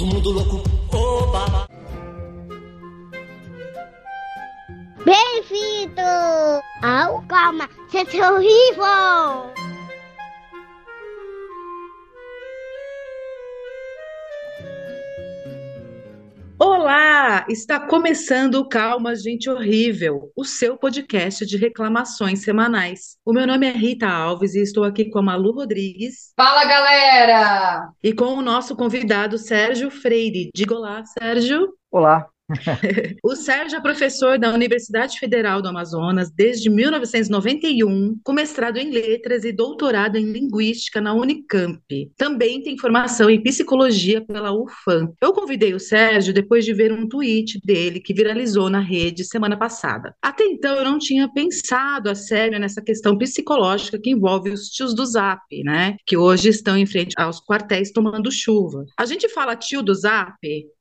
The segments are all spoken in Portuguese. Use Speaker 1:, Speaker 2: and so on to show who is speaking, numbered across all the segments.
Speaker 1: todo mundo louco, oba.
Speaker 2: Bem-vindo ao Calma, Sente Horrível!
Speaker 3: Olá! Está começando o Calma, Gente Horrível, o seu podcast de reclamações semanais. O meu nome é Rita Alves e estou aqui com a Malu Rodrigues.
Speaker 4: Fala, galera!
Speaker 3: E com o nosso convidado Sérgio Freire. Diga olá, Sérgio.
Speaker 5: Olá,
Speaker 3: o Sérgio é professor da Universidade Federal do Amazonas desde 1991, com mestrado em letras e doutorado em linguística na Unicamp. Também tem formação em psicologia pela UFAM. Eu convidei o Sérgio depois de ver um tweet dele que viralizou na rede semana passada. Até então eu não tinha pensado a sério nessa questão psicológica que envolve os tios do Zap, né? Que hoje estão em frente aos quartéis tomando chuva. A gente fala tio do Zap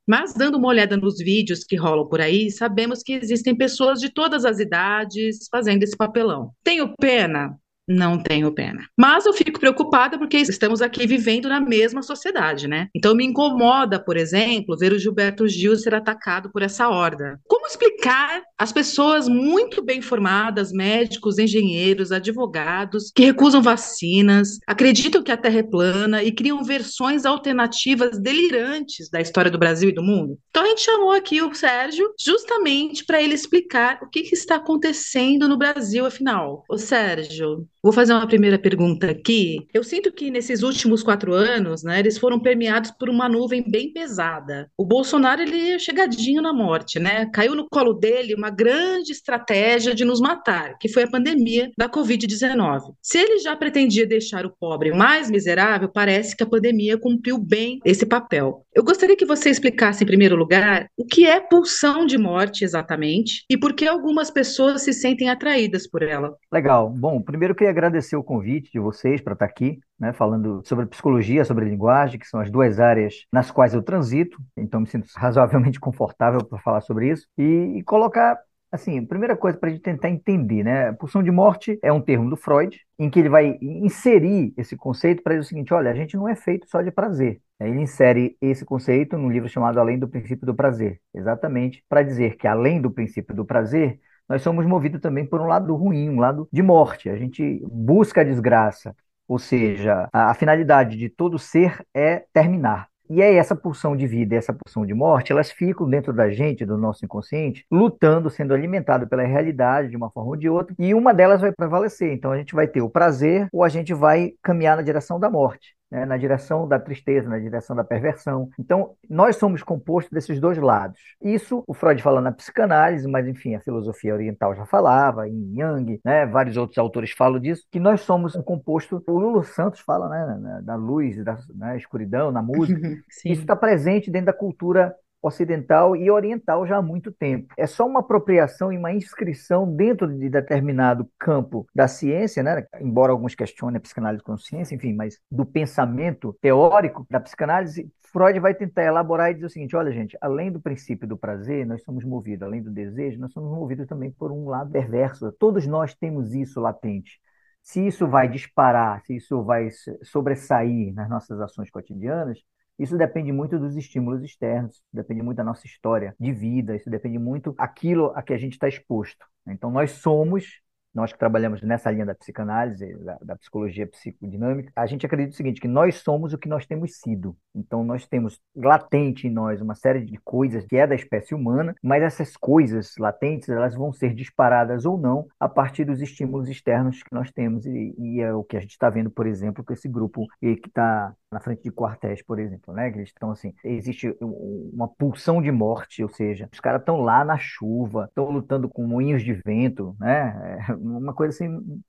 Speaker 3: mas dando uma olhada nos vídeos que rolam por aí, sabemos que existem pessoas de todas as idades fazendo esse papelão. Tenho pena? Não tenho pena. Mas eu fico preocupada porque estamos aqui vivendo na mesma sociedade, né? Então me incomoda, por exemplo, ver o Gilberto Gil ser atacado por essa horda. Como explicar as pessoas muito bem formadas, médicos, engenheiros, advogados, que recusam vacinas, acreditam que a Terra é plana e criam versões alternativas delirantes da história do Brasil e do mundo? Então a gente chamou aqui o Sérgio justamente para ele explicar o que, que está acontecendo no Brasil, afinal. Ô Sérgio, Vou fazer uma primeira pergunta aqui. Eu sinto que nesses últimos quatro anos, né, eles foram permeados por uma nuvem bem pesada. O Bolsonaro, ele é chegadinho na morte, né? Caiu no colo dele uma grande estratégia de nos matar, que foi a pandemia da Covid-19. Se ele já pretendia deixar o pobre mais miserável, parece que a pandemia cumpriu bem esse papel. Eu gostaria que você explicasse, em primeiro lugar, o que é pulsão de morte exatamente e por que algumas pessoas se sentem atraídas por ela.
Speaker 5: Legal. Bom, primeiro queria agradecer o convite de vocês para estar aqui, né, falando sobre psicologia, sobre linguagem, que são as duas áreas nas quais eu transito, então me sinto razoavelmente confortável para falar sobre isso, e colocar Assim, primeira coisa para a gente tentar entender, né? Pulsão de morte é um termo do Freud, em que ele vai inserir esse conceito para dizer o seguinte: olha, a gente não é feito só de prazer. Ele insere esse conceito num livro chamado Além do Princípio do Prazer, exatamente para dizer que além do princípio do prazer, nós somos movidos também por um lado ruim, um lado de morte. A gente busca a desgraça, ou seja, a, a finalidade de todo ser é terminar. E aí essa pulsão de vida essa pulsão de morte, elas ficam dentro da gente, do nosso inconsciente, lutando, sendo alimentado pela realidade de uma forma ou de outra, e uma delas vai prevalecer. Então a gente vai ter o prazer ou a gente vai caminhar na direção da morte né, na direção da tristeza, na direção da perversão. Então, nós somos compostos desses dois lados. Isso o Freud fala na psicanálise, mas enfim, a filosofia oriental já falava, em Jung, né, vários outros autores falam disso, que nós somos um composto, o Lulu Santos fala né, da luz, da na escuridão, na música. Isso está presente dentro da cultura ocidental e oriental já há muito tempo. É só uma apropriação e uma inscrição dentro de determinado campo da ciência, né? embora alguns questionem a psicanálise como ciência, enfim, mas do pensamento teórico da psicanálise, Freud vai tentar elaborar e dizer o seguinte: olha, gente, além do princípio do prazer, nós somos movidos, além do desejo, nós somos movidos também por um lado perverso. Todos nós temos isso latente. Se isso vai disparar, se isso vai sobressair nas nossas ações cotidianas, isso depende muito dos estímulos externos, depende muito da nossa história de vida, isso depende muito aquilo a que a gente está exposto. Então, nós somos nós que trabalhamos nessa linha da psicanálise, da, da, psicologia psicodinâmica, a gente acredita o seguinte, que nós somos o que nós temos sido. Então, nós temos latente em nós uma série de coisas que é da espécie humana, mas essas coisas latentes, elas vão ser disparadas ou não a partir dos estímulos externos que nós temos. E, e é o que a gente está vendo, por exemplo, com esse grupo que está na frente de quartéis, por exemplo, né? eles estão assim, existe uma pulsão de morte, ou seja, os caras estão lá na chuva, estão lutando com moinhos de vento, né? É uma coisa assim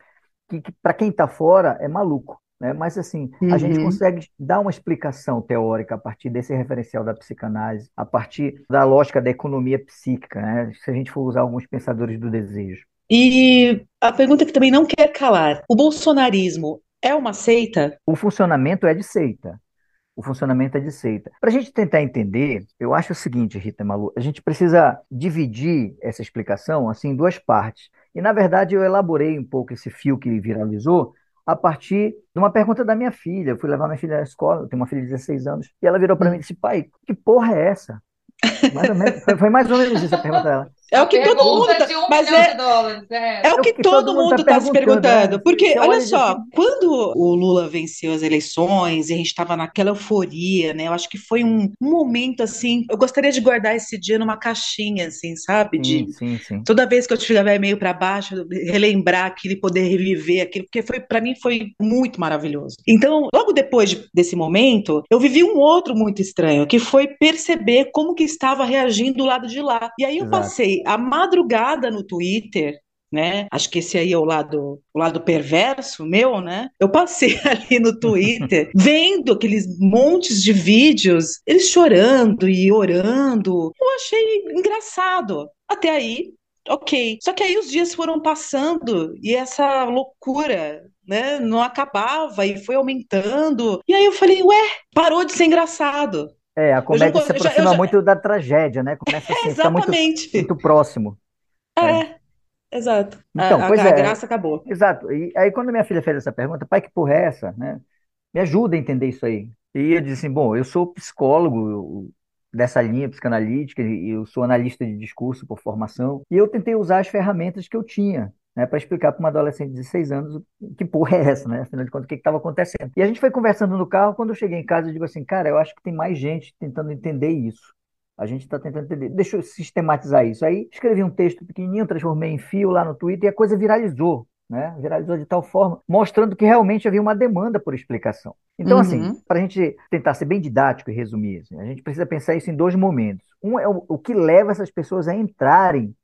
Speaker 5: que, que para quem está fora é maluco. Né? Mas assim, uhum. a gente uhum. consegue dar uma explicação teórica a partir desse referencial da psicanálise, a partir da lógica da economia psíquica, né? se a gente for usar alguns pensadores do desejo.
Speaker 3: E a pergunta que também não quer calar: o bolsonarismo é uma seita?
Speaker 5: O funcionamento é de seita. O funcionamento é de seita. Para a gente tentar entender, eu acho o seguinte, Rita Malu, a gente precisa dividir essa explicação assim, em duas partes. E, na verdade, eu elaborei um pouco esse fio que viralizou a partir de uma pergunta da minha filha. Eu fui levar minha filha à escola, eu tenho uma filha de 16 anos, e ela virou para mim e disse: pai, que porra é essa? Mais menos, foi, foi mais ou menos isso a pergunta dela.
Speaker 3: É o que todo mundo tá,
Speaker 4: de um
Speaker 3: mas é,
Speaker 4: de dólares. É.
Speaker 3: é o
Speaker 5: É
Speaker 3: que todo mundo
Speaker 5: tá
Speaker 3: está se
Speaker 5: perguntando, né?
Speaker 3: Porque,
Speaker 5: Você
Speaker 3: olha só, quando o Lula venceu as eleições e a gente estava naquela euforia, né? Eu acho que foi um, um momento assim. Eu gostaria de guardar esse dia numa caixinha, assim, sabe? De
Speaker 5: sim, sim, sim.
Speaker 3: toda vez que eu estiver meio para baixo, relembrar aquilo e poder reviver aquilo, porque foi para mim foi muito maravilhoso. Então, logo depois de- desse momento, eu vivi um outro muito estranho, que foi perceber como que estava reagindo do lado de lá. E aí eu
Speaker 5: Exato.
Speaker 3: passei a madrugada no Twitter né? Acho que esse aí é o lado, o lado perverso meu, né? Eu passei ali no Twitter vendo aqueles montes de vídeos, eles chorando e orando. Eu achei engraçado. Até aí, ok. Só que aí os dias foram passando e essa loucura. Né, não acabava e foi aumentando. E aí eu falei, ué, parou de ser engraçado.
Speaker 5: É, a
Speaker 3: Eu já,
Speaker 5: comédia se
Speaker 3: eu já,
Speaker 5: aproxima
Speaker 3: já-
Speaker 5: muito da tragédia, né? Começa assim, fica muito, muito próximo.
Speaker 3: É, exato. A,
Speaker 5: Então,
Speaker 3: a-
Speaker 5: pois
Speaker 3: a
Speaker 5: é.
Speaker 3: graça acabou.
Speaker 5: Exato. E aí, quando minha filha fez essa pergunta, pai, que porra é essa, né? Me ajuda a entender isso aí. E eu disse assim, bom, eu sou psicólogo eu- dessa linha psicanalítica e eu sou analista de discurso por formação, e eu tentei usar as ferramentas que eu tinha, né, para explicar para uma adolescente de 16 anos que porra é essa, né? Afinal de contas, o que estava acontecendo. E a gente foi conversando no carro, quando eu cheguei em casa, eu digo assim, cara, eu acho que tem mais gente tentando entender isso. A gente está tentando entender. Deixa eu sistematizar isso. Aí escrevi um texto pequenininho, transformei em fio lá no Twitter e a coisa viralizou, né? Viralizou de tal forma, mostrando que realmente havia uma demanda por explicação. Então,
Speaker 3: Uhum.
Speaker 5: assim, para a gente tentar ser bem didático e resumir, assim, a gente precisa pensar isso em dois momentos. Um é o, o que leva essas pessoas a entrarem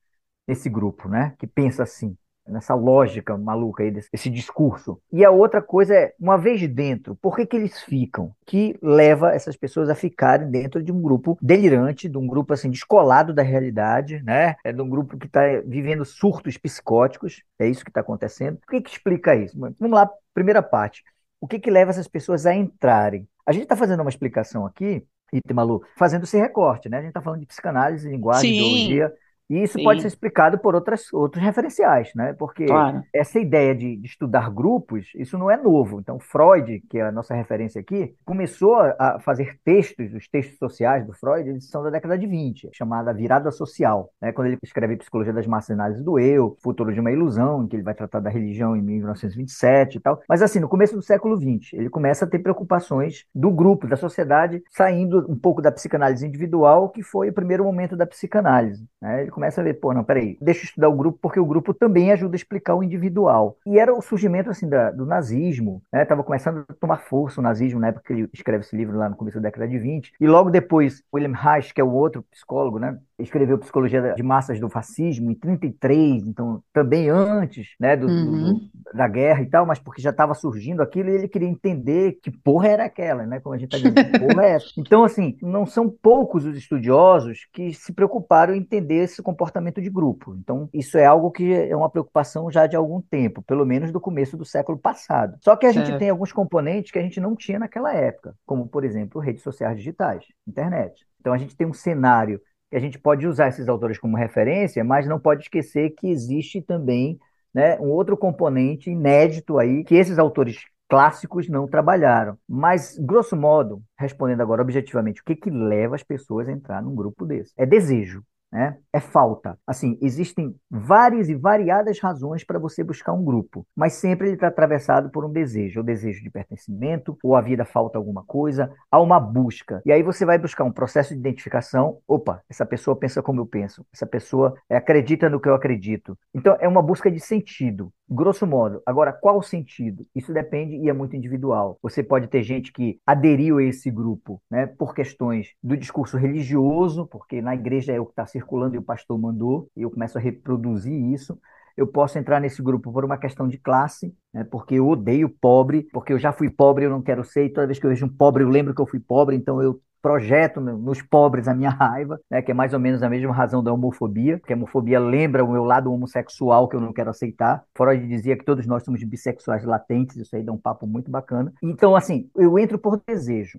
Speaker 5: nesse grupo, né? Que pensa assim, nessa lógica maluca aí desse, discurso. E a outra coisa é, uma vez dentro, por que que eles ficam? Que leva essas pessoas a ficarem dentro de um grupo delirante, de um grupo assim descolado da realidade, né? É de um grupo que está vivendo surtos psicóticos. É isso que está acontecendo. O que que explica isso? Vamos lá, primeira parte. O que que leva essas pessoas a entrarem? A gente está fazendo uma explicação aqui, Itemalu, fazendo esse recorte, né? A gente está falando de psicanálise, linguagem,
Speaker 3: Sim.
Speaker 5: ideologia, e isso pode
Speaker 3: Sim.
Speaker 5: ser explicado por outras, outros referenciais, né? Porque
Speaker 3: Claro.
Speaker 5: essa ideia de, de estudar grupos, isso não é novo. Então, Freud, que é a nossa referência aqui, começou a fazer textos, os textos sociais do Freud, eles são da década de 20, chamada virada social, né? Quando ele escreve Psicologia das Massas e Análise do Eu, Futuro de uma Ilusão, em que ele vai tratar da religião em 1927 e tal. Mas assim, no começo do século 20, ele começa a ter preocupações do grupo, da sociedade, saindo um pouco da psicanálise individual, que foi o primeiro momento da psicanálise, né? Ele começa a ver, pô, não, peraí, deixa eu estudar o grupo, porque o grupo também ajuda a explicar o individual. E era o surgimento, assim, da- do nazismo, né? Tava começando a tomar força o nazismo, na época que ele escreve esse livro lá no começo da década de 20. E logo depois, William Reich, que é o outro psicólogo, né? Escreveu Psicologia de Massas do Fascismo em 33, então também antes, né, do,
Speaker 3: Uhum.
Speaker 5: do- da guerra e tal, mas porque já estava surgindo aquilo e ele queria entender que porra era aquela, né? Como a gente está dizendo, que porra é essa? Então, assim, não são poucos os estudiosos que se preocuparam em entender esse comportamento de grupo. Então, isso é algo que é uma preocupação já de algum tempo, pelo menos do começo do século passado. Só que a gente
Speaker 3: Certo.
Speaker 5: tem alguns componentes que a gente não tinha naquela época, como, por exemplo, redes sociais digitais, internet. Então, a gente tem um cenário que a gente pode usar esses autores como referência, mas não pode esquecer que existe também né, um outro componente inédito aí que esses autores clássicos não trabalharam. Mas, grosso modo, respondendo agora objetivamente, o que que leva as pessoas a entrar num grupo desse? É desejo. Né? É falta. Assim, existem várias e variadas razões para você buscar um grupo, mas sempre ele está atravessado por um desejo, o desejo de pertencimento, ou a vida falta alguma coisa, há uma busca. E aí você vai buscar um processo de identificação. Opa, essa pessoa pensa como eu penso, essa pessoa acredita no que eu acredito. Então é uma busca de sentido, grosso modo. Agora, qual o sentido? Isso depende e é muito individual. Você pode ter gente que aderiu a esse grupo, né, por questões do discurso religioso, porque na igreja é o que está circulando e o pastor mandou, e eu começo a reproduzir isso. Eu posso entrar nesse grupo por uma questão de classe, né, porque eu odeio pobre, porque eu já fui pobre, eu não quero ser, e toda vez que eu vejo um pobre, eu lembro que eu fui pobre, então eu projeto no- nos pobres a minha raiva, né, que é mais ou menos a mesma razão da homofobia, porque a homofobia lembra o meu lado homossexual que eu não quero aceitar. Freud dizia que todos nós somos bissexuais latentes, isso aí dá um papo muito bacana. Então, assim, eu entro por desejo.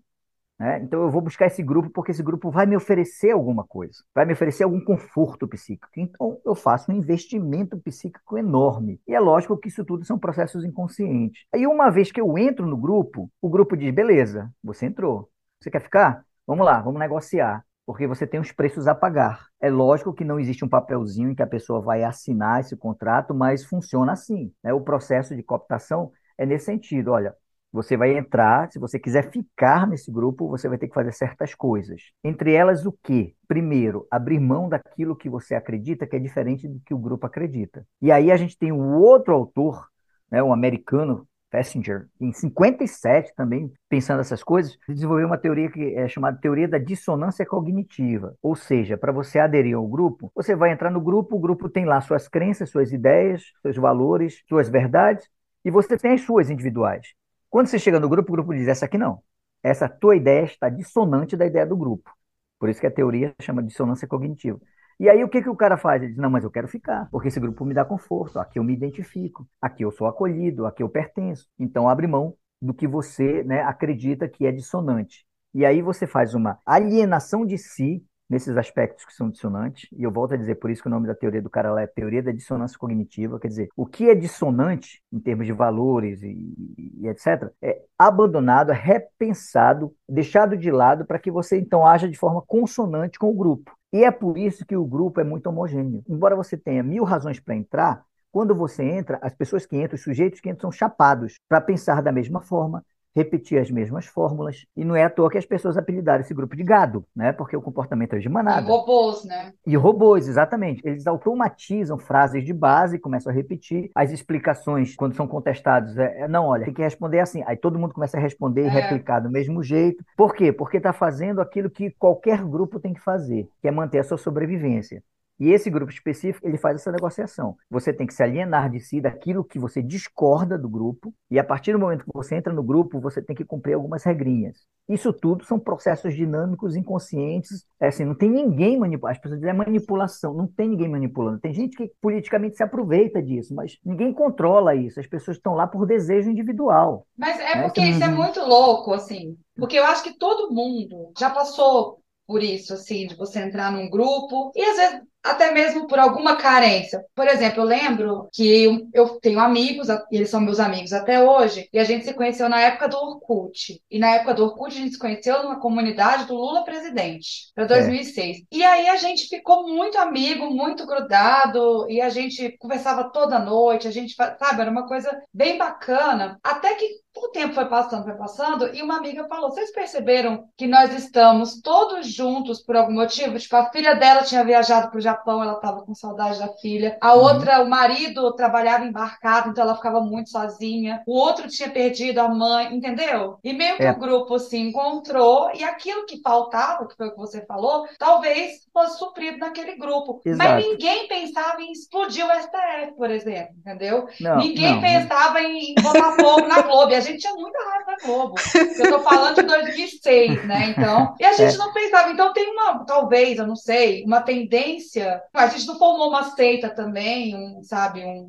Speaker 5: Né? Então eu vou buscar esse grupo porque esse grupo vai me oferecer alguma coisa, vai me oferecer algum conforto psíquico. Então eu faço um investimento psíquico enorme. E é lógico que isso tudo são processos inconscientes. Aí uma vez que eu entro no grupo, o grupo diz: beleza, você entrou. Você quer ficar? Vamos lá, vamos negociar. Porque você tem os preços a pagar. É lógico que não existe um papelzinho em que a pessoa vai assinar esse contrato, mas funciona assim. Né? O processo de cooptação é nesse sentido. Olha, você vai entrar, se você quiser ficar nesse grupo, você vai ter que fazer certas coisas. Entre elas, o quê? Primeiro, abrir mão daquilo que você acredita que é diferente do que o grupo acredita. E aí a gente tem um outro autor, né, um americano, Fessinger, em 57 também, pensando essas coisas, desenvolveu uma teoria que é chamada teoria da dissonância cognitiva. Ou seja, para você aderir ao grupo, você vai entrar no grupo, o grupo tem lá suas crenças, suas ideias, seus valores, suas verdades, e você tem as suas individuais. Quando você chega no grupo, o grupo diz: essa aqui não. Essa tua ideia está dissonante da ideia do grupo. Por isso que a teoria chama de dissonância cognitiva. E aí o que, que o cara faz? Ele diz: não, mas eu quero ficar, porque esse grupo me dá conforto, aqui eu me identifico, aqui eu sou acolhido, aqui eu pertenço. Então abre mão do que você né, acredita que é dissonante. E aí você faz uma alienação de si nesses aspectos que são dissonantes, e eu volto a dizer, por isso que o nome da teoria do cara lá é teoria da dissonância cognitiva, quer dizer, o que é dissonante em termos de valores e, e etc., é abandonado, é repensado, deixado de lado para que você então haja de forma consonante com o grupo. E é por isso que o grupo é muito homogêneo. Embora você tenha mil razões para entrar, quando você entra, as pessoas que entram, os sujeitos que entram são chapados para pensar da mesma forma, repetir as mesmas fórmulas, e não é à toa que as pessoas apelidaram esse grupo de gado, né? Porque o comportamento é de manada.
Speaker 4: E robôs, né?
Speaker 5: E robôs, exatamente. Eles automatizam frases de base, começam a repetir. As explicações, quando são contestados, é, é não, olha, tem que responder assim. Aí todo mundo começa a responder e é. replicar do mesmo jeito. Por quê? Porque está fazendo aquilo que qualquer grupo tem que fazer, que é manter a sua sobrevivência. E esse grupo específico, ele faz essa negociação. Você tem que se alienar de si daquilo que você discorda do grupo, e a partir do momento que você entra no grupo, você tem que cumprir algumas regrinhas. Isso tudo são processos dinâmicos, inconscientes. É assim, não tem ninguém manipulando. As pessoas dizem é manipulação, não tem ninguém manipulando. Tem gente que politicamente se aproveita disso, mas ninguém controla isso. As pessoas estão lá por desejo individual.
Speaker 4: Mas é né? porque isso é muito louco, assim. Porque eu acho que todo mundo já passou por isso, assim, de você entrar num grupo e às vezes até mesmo por alguma carência. Por exemplo, eu lembro que eu tenho amigos, e eles são meus amigos até hoje, e a gente se conheceu na época do Orkut. E na época do Orkut a gente se conheceu numa comunidade do Lula presidente, para 2006. É. E aí a gente ficou muito amigo, muito grudado, e a gente conversava toda noite, a gente, sabe, era uma coisa bem bacana. Até que o tempo foi passando, foi passando, e uma amiga falou: Vocês perceberam que nós estamos todos juntos por algum motivo? Tipo, a filha dela tinha viajado para o Japão, ela estava com saudade da filha. A uhum. outra, o marido trabalhava embarcado, então ela ficava muito sozinha. O outro tinha perdido a mãe, entendeu? E meio que é. o grupo se encontrou, e aquilo que faltava, que foi o que você falou, talvez fosse suprido naquele grupo. Exato. Mas ninguém pensava em explodir o STF, por exemplo, entendeu? Não, ninguém não. pensava em botar fogo na Globo. E a gente tinha muita raiva da Globo. Eu tô falando de 2006, né? Então, e a gente é. não pensava. Então tem uma, talvez, eu não sei, uma tendência. A gente não formou uma seita também, um, sabe, um,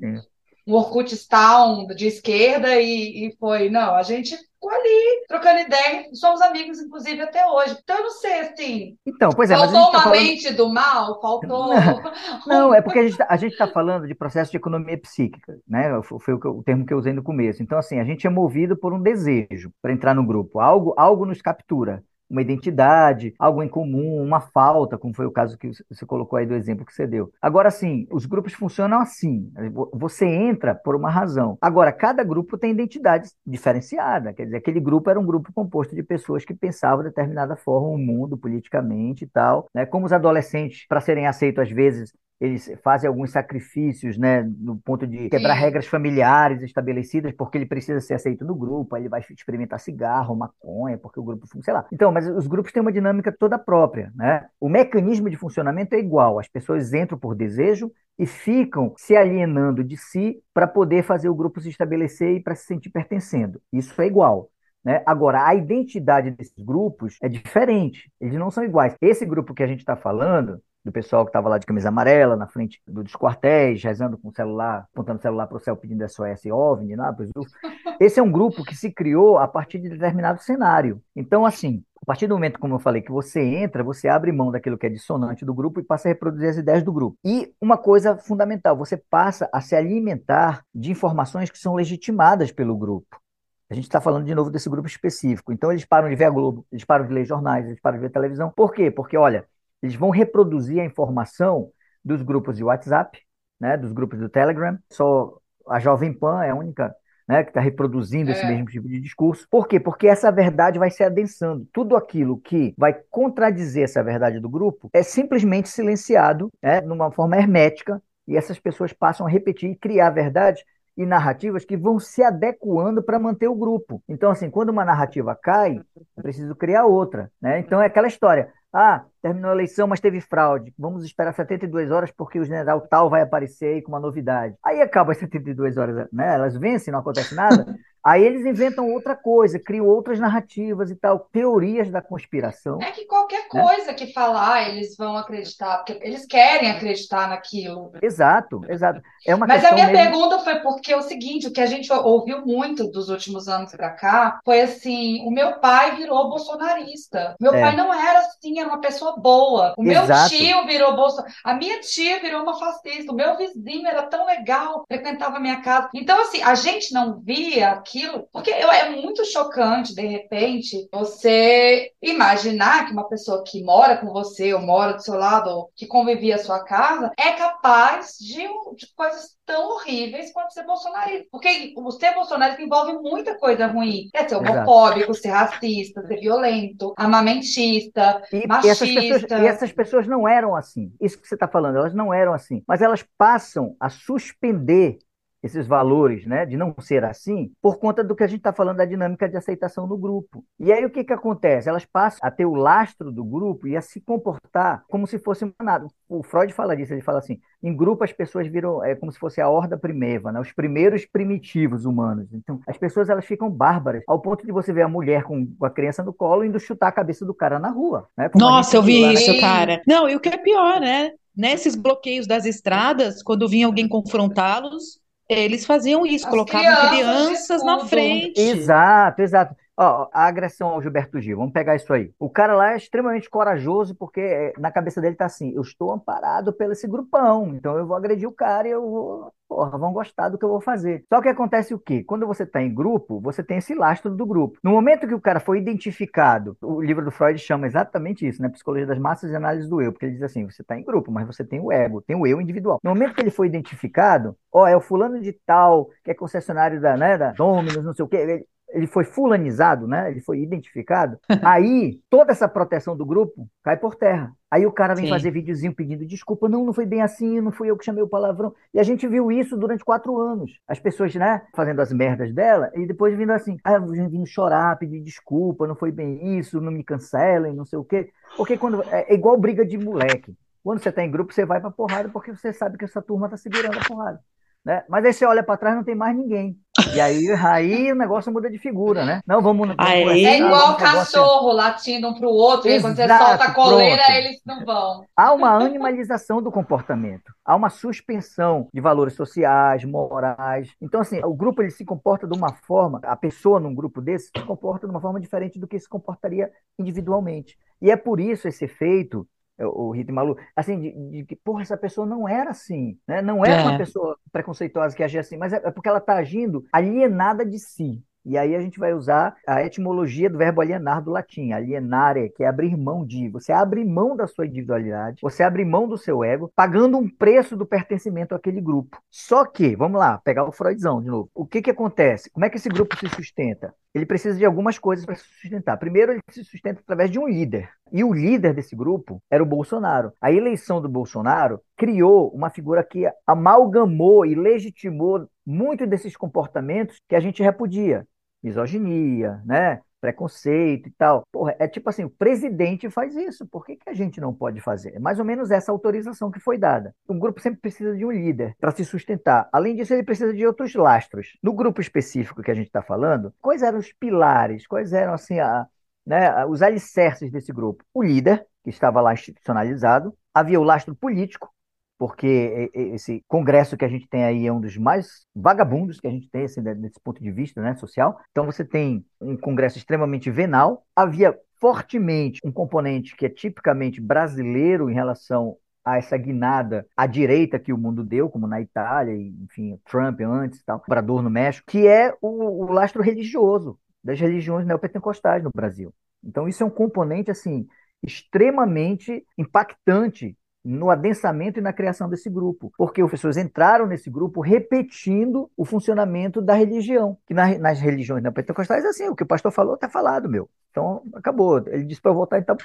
Speaker 4: um Orkut Town de esquerda e, e foi, não, a gente ficou ali, trocando ideia, somos amigos, inclusive, até hoje. Então, eu não sei, assim.
Speaker 5: Então, pois é,
Speaker 4: faltou
Speaker 5: uma
Speaker 4: tá falando... mente do mal? Faltou.
Speaker 5: Não, é porque a gente está tá falando de processo de economia psíquica, né? Foi o, o, termo que eu usei no começo. Então, assim, a gente é movido por um desejo para entrar no grupo. Algo, algo nos captura uma identidade, algo em comum, uma falta, como foi o caso que você colocou aí do exemplo que você deu. Agora, sim, os grupos funcionam assim. Você entra por uma razão. Agora, cada grupo tem identidade diferenciada. Quer dizer, aquele grupo era um grupo composto de pessoas que pensavam de determinada forma o mundo politicamente e tal. Né? Como os adolescentes, para serem aceitos às vezes, eles fazem alguns sacrifícios, né, no ponto de quebrar Sim. regras familiares estabelecidas, porque ele precisa ser aceito no grupo, aí ele vai experimentar cigarro, maconha, porque o grupo, sei lá. Então, mas os grupos têm uma dinâmica toda própria, né? O mecanismo de funcionamento é igual, as pessoas entram por desejo e ficam se alienando de si para poder fazer o grupo se estabelecer e para se sentir pertencendo. Isso é igual. Né? Agora, a identidade desses grupos é diferente, eles não são iguais. Esse grupo que a gente está falando, do pessoal que estava lá de camisa amarela, na frente do, dos quartéis, rezando com o celular, apontando o celular para o céu pedindo SOS OVNI, lá, esse é um grupo que se criou a partir de determinado cenário. Então, assim, a partir do momento, como eu falei, que você entra, você abre mão daquilo que é dissonante do grupo e passa a reproduzir as ideias do grupo. E uma coisa fundamental, você passa a se alimentar de informações que são legitimadas pelo grupo. A gente está falando de novo desse grupo específico. Então, eles param de ver a Globo, eles param de ler jornais, eles param de ver televisão. Por quê? Porque, olha, eles vão reproduzir a informação dos grupos de WhatsApp, né, dos grupos do Telegram. Só a Jovem Pan é a única né, que está reproduzindo é. esse mesmo tipo de discurso. Por quê? Porque essa verdade vai se adensando. Tudo aquilo que vai contradizer essa verdade do grupo é simplesmente silenciado né, numa forma hermética e essas pessoas passam a repetir e criar verdades e narrativas que vão se adequando para manter o grupo. Então, assim, quando uma narrativa cai, é preciso criar outra. Né? Então, é aquela história. Ah, terminou a eleição, mas teve fraude. Vamos esperar 72 horas porque o general tal vai aparecer aí com uma novidade. Aí acaba as 72 horas, né? Elas vencem, não acontece nada. Aí eles inventam outra coisa, criam outras narrativas e tal, teorias da conspiração.
Speaker 4: É que qualquer coisa né? que falar, eles vão acreditar, porque eles querem acreditar naquilo.
Speaker 5: Exato, exato. É uma
Speaker 4: Mas a minha mesmo... pergunta foi porque é o seguinte, o que a gente ouviu muito dos últimos anos para cá foi assim, o meu pai virou bolsonarista. Meu é. pai não era assim, era uma pessoa boa. O meu exato. tio virou bolsonarista. A minha tia virou uma fascista. O meu vizinho era tão legal, frequentava a minha casa. Então, assim, a gente não via aquilo, porque é muito chocante, de repente, você imaginar que uma pessoa que mora com você, ou mora do seu lado, ou que convivia a sua casa, é capaz de, de coisas tão horríveis quanto ser bolsonarista. Porque o ser bolsonarista envolve muita coisa ruim. É ser homofóbico, Exato. ser racista, ser violento, amamentista, e, machista.
Speaker 5: E essas, pessoas, e essas pessoas não eram assim. Isso que você está falando, elas não eram assim. Mas elas passam a suspender esses valores, né, de não ser assim, por conta do que a gente está falando da dinâmica de aceitação no grupo. E aí o que, que acontece? Elas passam a ter o lastro do grupo e a se comportar como se fosse nada. O Freud fala disso, ele fala assim, em grupo as pessoas viram é como se fosse a horda primeva, né, os primeiros primitivos humanos. Então, as pessoas elas ficam bárbaras, ao ponto de você ver a mulher com a criança no colo indo chutar a cabeça do cara na rua. Né,
Speaker 3: Nossa, eu vi isso, cara. Não, e o que é pior, né? Nesses bloqueios das estradas, quando vinha alguém confrontá-los, eles faziam isso, As colocavam crianças, na frente.
Speaker 5: Exato, exato. Ó, a agressão ao Gilberto Gil, vamos pegar isso aí. O cara lá é extremamente corajoso porque é, na cabeça dele tá assim: eu estou amparado pelo esse grupão, então eu vou agredir o cara e eu vou. Porra, vão gostar do que eu vou fazer. Só que acontece o quê? Quando você está em grupo, você tem esse lastro do grupo. No momento que o cara foi identificado, o livro do Freud chama exatamente isso, né? Psicologia das massas e análise do eu, porque ele diz assim: você está em grupo, mas você tem o ego, tem o eu individual. No momento que ele foi identificado, ó, é o fulano de tal, que é concessionário da, né, da Dominus, não sei o quê. Ele, ele foi fulanizado, né? Ele foi identificado. Aí toda essa proteção do grupo cai por terra. Aí o cara vem Sim. fazer videozinho pedindo desculpa, não, não foi bem assim, não fui eu que chamei o palavrão. E a gente viu isso durante quatro anos. As pessoas, né, fazendo as merdas dela e depois vindo assim, ah, vindo chorar, pedir desculpa, não foi bem isso, não me cancelem, não sei o quê. Porque quando é, é igual briga de moleque. Quando você tá em grupo, você vai pra porrada porque você sabe que essa turma tá segurando a porrada. Né? Mas aí você olha para trás não tem mais ninguém. E aí, aí o negócio muda de figura, né? Não, vamos. vamos
Speaker 4: aí, é igual cachorro latindo um para o outro, Exato, e quando você solta a coleira, pronto. eles não vão.
Speaker 5: Há uma animalização do comportamento, há uma suspensão de valores sociais, morais. Então, assim, o grupo ele se comporta de uma forma, a pessoa num grupo desse se comporta de uma forma diferente do que se comportaria individualmente. E é por isso esse efeito o Rita Malu, assim, de, que, porra, essa pessoa não era assim, né? Não era é. uma pessoa preconceituosa que agia assim, mas é, é porque ela está agindo alienada de si. E aí a gente vai usar a etimologia do verbo alienar do latim, alienare, que é abrir mão de. Você abre mão da sua individualidade, você abre mão do seu ego, pagando um preço do pertencimento àquele grupo. Só que, vamos lá, pegar o Freudzão de novo. O que que acontece? Como é que esse grupo se sustenta? Ele precisa de algumas coisas para se sustentar. Primeiro, ele se sustenta através de um líder. E o líder desse grupo era o Bolsonaro. A eleição do Bolsonaro criou uma figura que amalgamou e legitimou muito desses comportamentos que a gente repudia misoginia, né? Preconceito e tal. Porra, é tipo assim, o presidente faz isso, por que, que a gente não pode fazer? É mais ou menos essa autorização que foi dada. Um grupo sempre precisa de um líder para se sustentar. Além disso, ele precisa de outros lastros. No grupo específico que a gente está falando, quais eram os pilares, quais eram assim a, né, os alicerces desse grupo? O líder, que estava lá institucionalizado, havia o lastro político, porque esse congresso que a gente tem aí é um dos mais vagabundos que a gente tem assim, desse ponto de vista né, social. Então você tem um congresso extremamente venal. Havia fortemente um componente que é tipicamente brasileiro em relação a essa guinada à direita que o mundo deu, como na Itália, enfim, Trump antes e tal, Obrador no México, que é o, o lastro religioso das religiões neopentecostais no Brasil. Então isso é um componente assim extremamente impactante no adensamento e na criação desse grupo, porque as pessoas entraram nesse grupo repetindo o funcionamento da religião, que nas, nas religiões neopentecostais é assim, o que o pastor falou está falado, meu. Então, acabou. Ele disse para eu votar, então,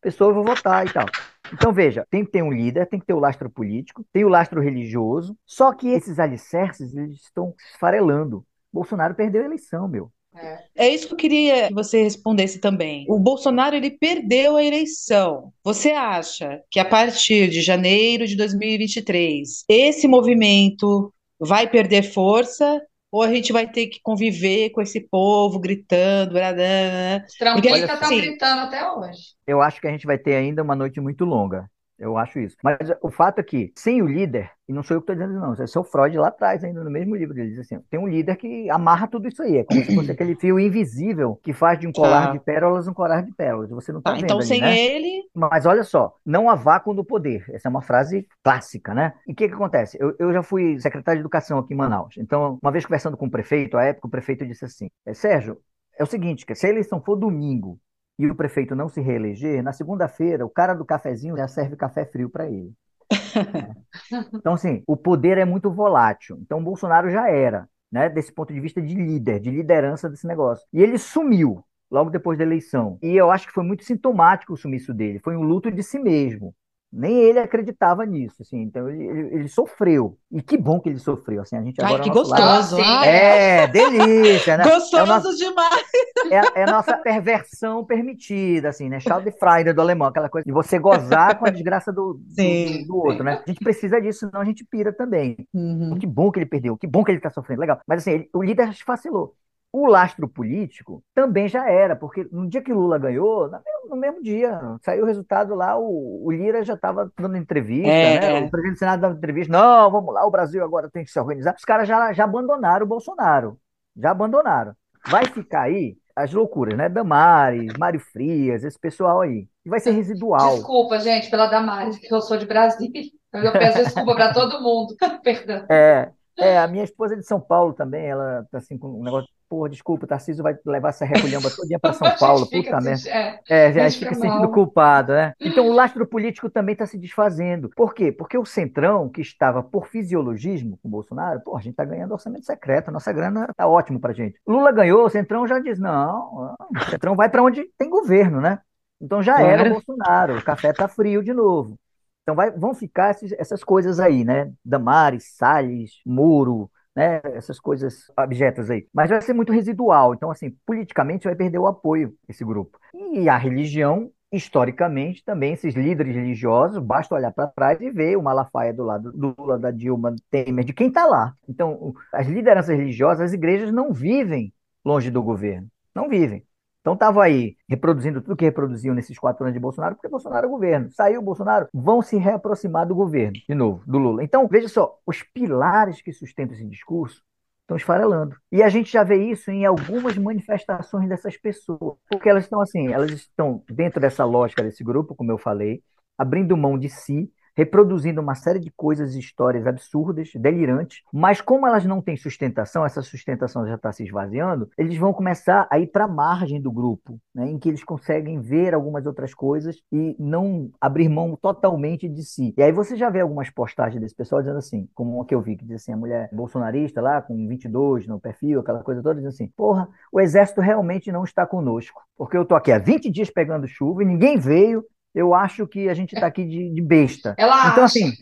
Speaker 5: pessoa, eu vou votar e tal. Então, veja, tem que ter um líder, tem que ter o lastro político, tem o lastro religioso, só que esses alicerces, eles estão esfarelando. Bolsonaro perdeu a eleição, meu.
Speaker 3: É. é isso que eu queria que você respondesse também. O Bolsonaro ele perdeu a eleição. Você acha que a partir de janeiro de 2023 esse movimento vai perder força ou a gente vai ter que conviver com esse povo gritando, bradana.
Speaker 4: Os trampistas estão assim, gritando até hoje.
Speaker 5: Eu acho que a gente vai ter ainda uma noite muito longa. Eu acho isso. Mas o fato é que, sem o líder, e não sou eu que estou dizendo, não, esse é o Freud lá atrás, ainda no mesmo livro, ele diz assim: tem um líder que amarra tudo isso aí. É como se fosse aquele fio invisível que faz de um colar ah. de pérolas um colar de pérolas. Você não está ah, vendo.
Speaker 3: Então,
Speaker 5: ali,
Speaker 3: sem
Speaker 5: né?
Speaker 3: ele.
Speaker 5: Mas olha só, não há vácuo no poder. Essa é uma frase clássica, né? E o que, que acontece? Eu, eu já fui secretário de educação aqui em Manaus. Então, uma vez conversando com o prefeito, à época, o prefeito disse assim: é, Sérgio, é o seguinte, que se a eleição for domingo e o prefeito não se reeleger, na segunda-feira o cara do cafezinho já serve café frio para ele. Então, assim, o poder é muito volátil. Então, o Bolsonaro já era, né, desse ponto de vista de líder, de liderança desse negócio. E ele sumiu logo depois da eleição. E eu acho que foi muito sintomático o sumiço dele. Foi um luto de si mesmo nem ele acreditava nisso, assim, então ele, ele, ele, sofreu, e que bom que ele sofreu, assim, a gente agora...
Speaker 3: Ai, que gostoso!
Speaker 5: É, delícia, né?
Speaker 3: Gostoso é nosso, demais!
Speaker 5: É, é, a nossa perversão permitida, assim, né? Schadenfreude do alemão, aquela coisa de você gozar com a desgraça do, do, do, outro, né? A gente precisa disso, senão a gente pira também. Uhum. Que bom que ele perdeu, que bom que ele tá sofrendo, legal. Mas assim, ele, o líder facilou. O lastro político também já era, porque no dia que Lula ganhou, no mesmo dia, saiu o resultado lá, o, o Lira já estava dando entrevista, é, né? o presidente do Senado dando entrevista, não, vamos lá, o Brasil agora tem que se organizar. Os caras já, já abandonaram o Bolsonaro, já abandonaram. Vai ficar aí as loucuras, né? Damares, Mário Frias, esse pessoal aí. E vai ser residual.
Speaker 4: Desculpa, gente, pela Damares, que eu sou de Brasília. Eu peço desculpa para todo mundo. Perdão.
Speaker 5: É, é, a minha esposa é de São Paulo também, ela tá assim com um negócio Porra, desculpa, o Tarcísio vai levar essa recolhamba dia para São Paulo, puta merda. É, é, já fica se sentindo culpado, né? Então o lastro político também está se desfazendo. Por quê? Porque o Centrão, que estava por fisiologismo com o Bolsonaro, pô, a gente está ganhando orçamento secreto, nossa grana tá ótimo pra gente. Lula ganhou, o Centrão já diz: não, o Centrão vai para onde tem governo, né? Então já era o Bolsonaro, o café tá frio de novo. Então vai, vão ficar esses, essas coisas aí, né? Damares, Salles, Muro, né, essas coisas abjetas aí. Mas vai ser muito residual. Então, assim, politicamente vai perder o apoio esse grupo. E a religião, historicamente, também, esses líderes religiosos, basta olhar para trás e ver o Malafaia do lado do Lula, da Dilma, Temer, de quem está lá. Então, as lideranças religiosas, as igrejas não vivem longe do governo. Não vivem. Então estava aí reproduzindo tudo que reproduziam nesses quatro anos de Bolsonaro, porque Bolsonaro é governo. Saiu o Bolsonaro, vão se reaproximar do governo, de novo, do Lula. Então, veja só, os pilares que sustentam esse discurso estão esfarelando. E a gente já vê isso em algumas manifestações dessas pessoas, porque elas estão assim, elas estão dentro dessa lógica desse grupo, como eu falei, abrindo mão de si reproduzindo uma série de coisas e histórias absurdas, delirantes, mas como elas não têm sustentação, essa sustentação já está se esvaziando, eles vão começar a ir para a margem do grupo, né, em que eles conseguem ver algumas outras coisas e não abrir mão totalmente de si. E aí você já vê algumas postagens desse pessoal dizendo assim, como uma que eu vi, que diz assim, a mulher bolsonarista lá, com 22 no perfil, aquela coisa toda, dizendo assim, porra, o exército realmente não está conosco, porque eu tô aqui há 20 dias pegando chuva e ninguém veio, eu acho que a gente está aqui de, de, besta.
Speaker 4: Ela
Speaker 5: então,
Speaker 4: acha.
Speaker 5: assim,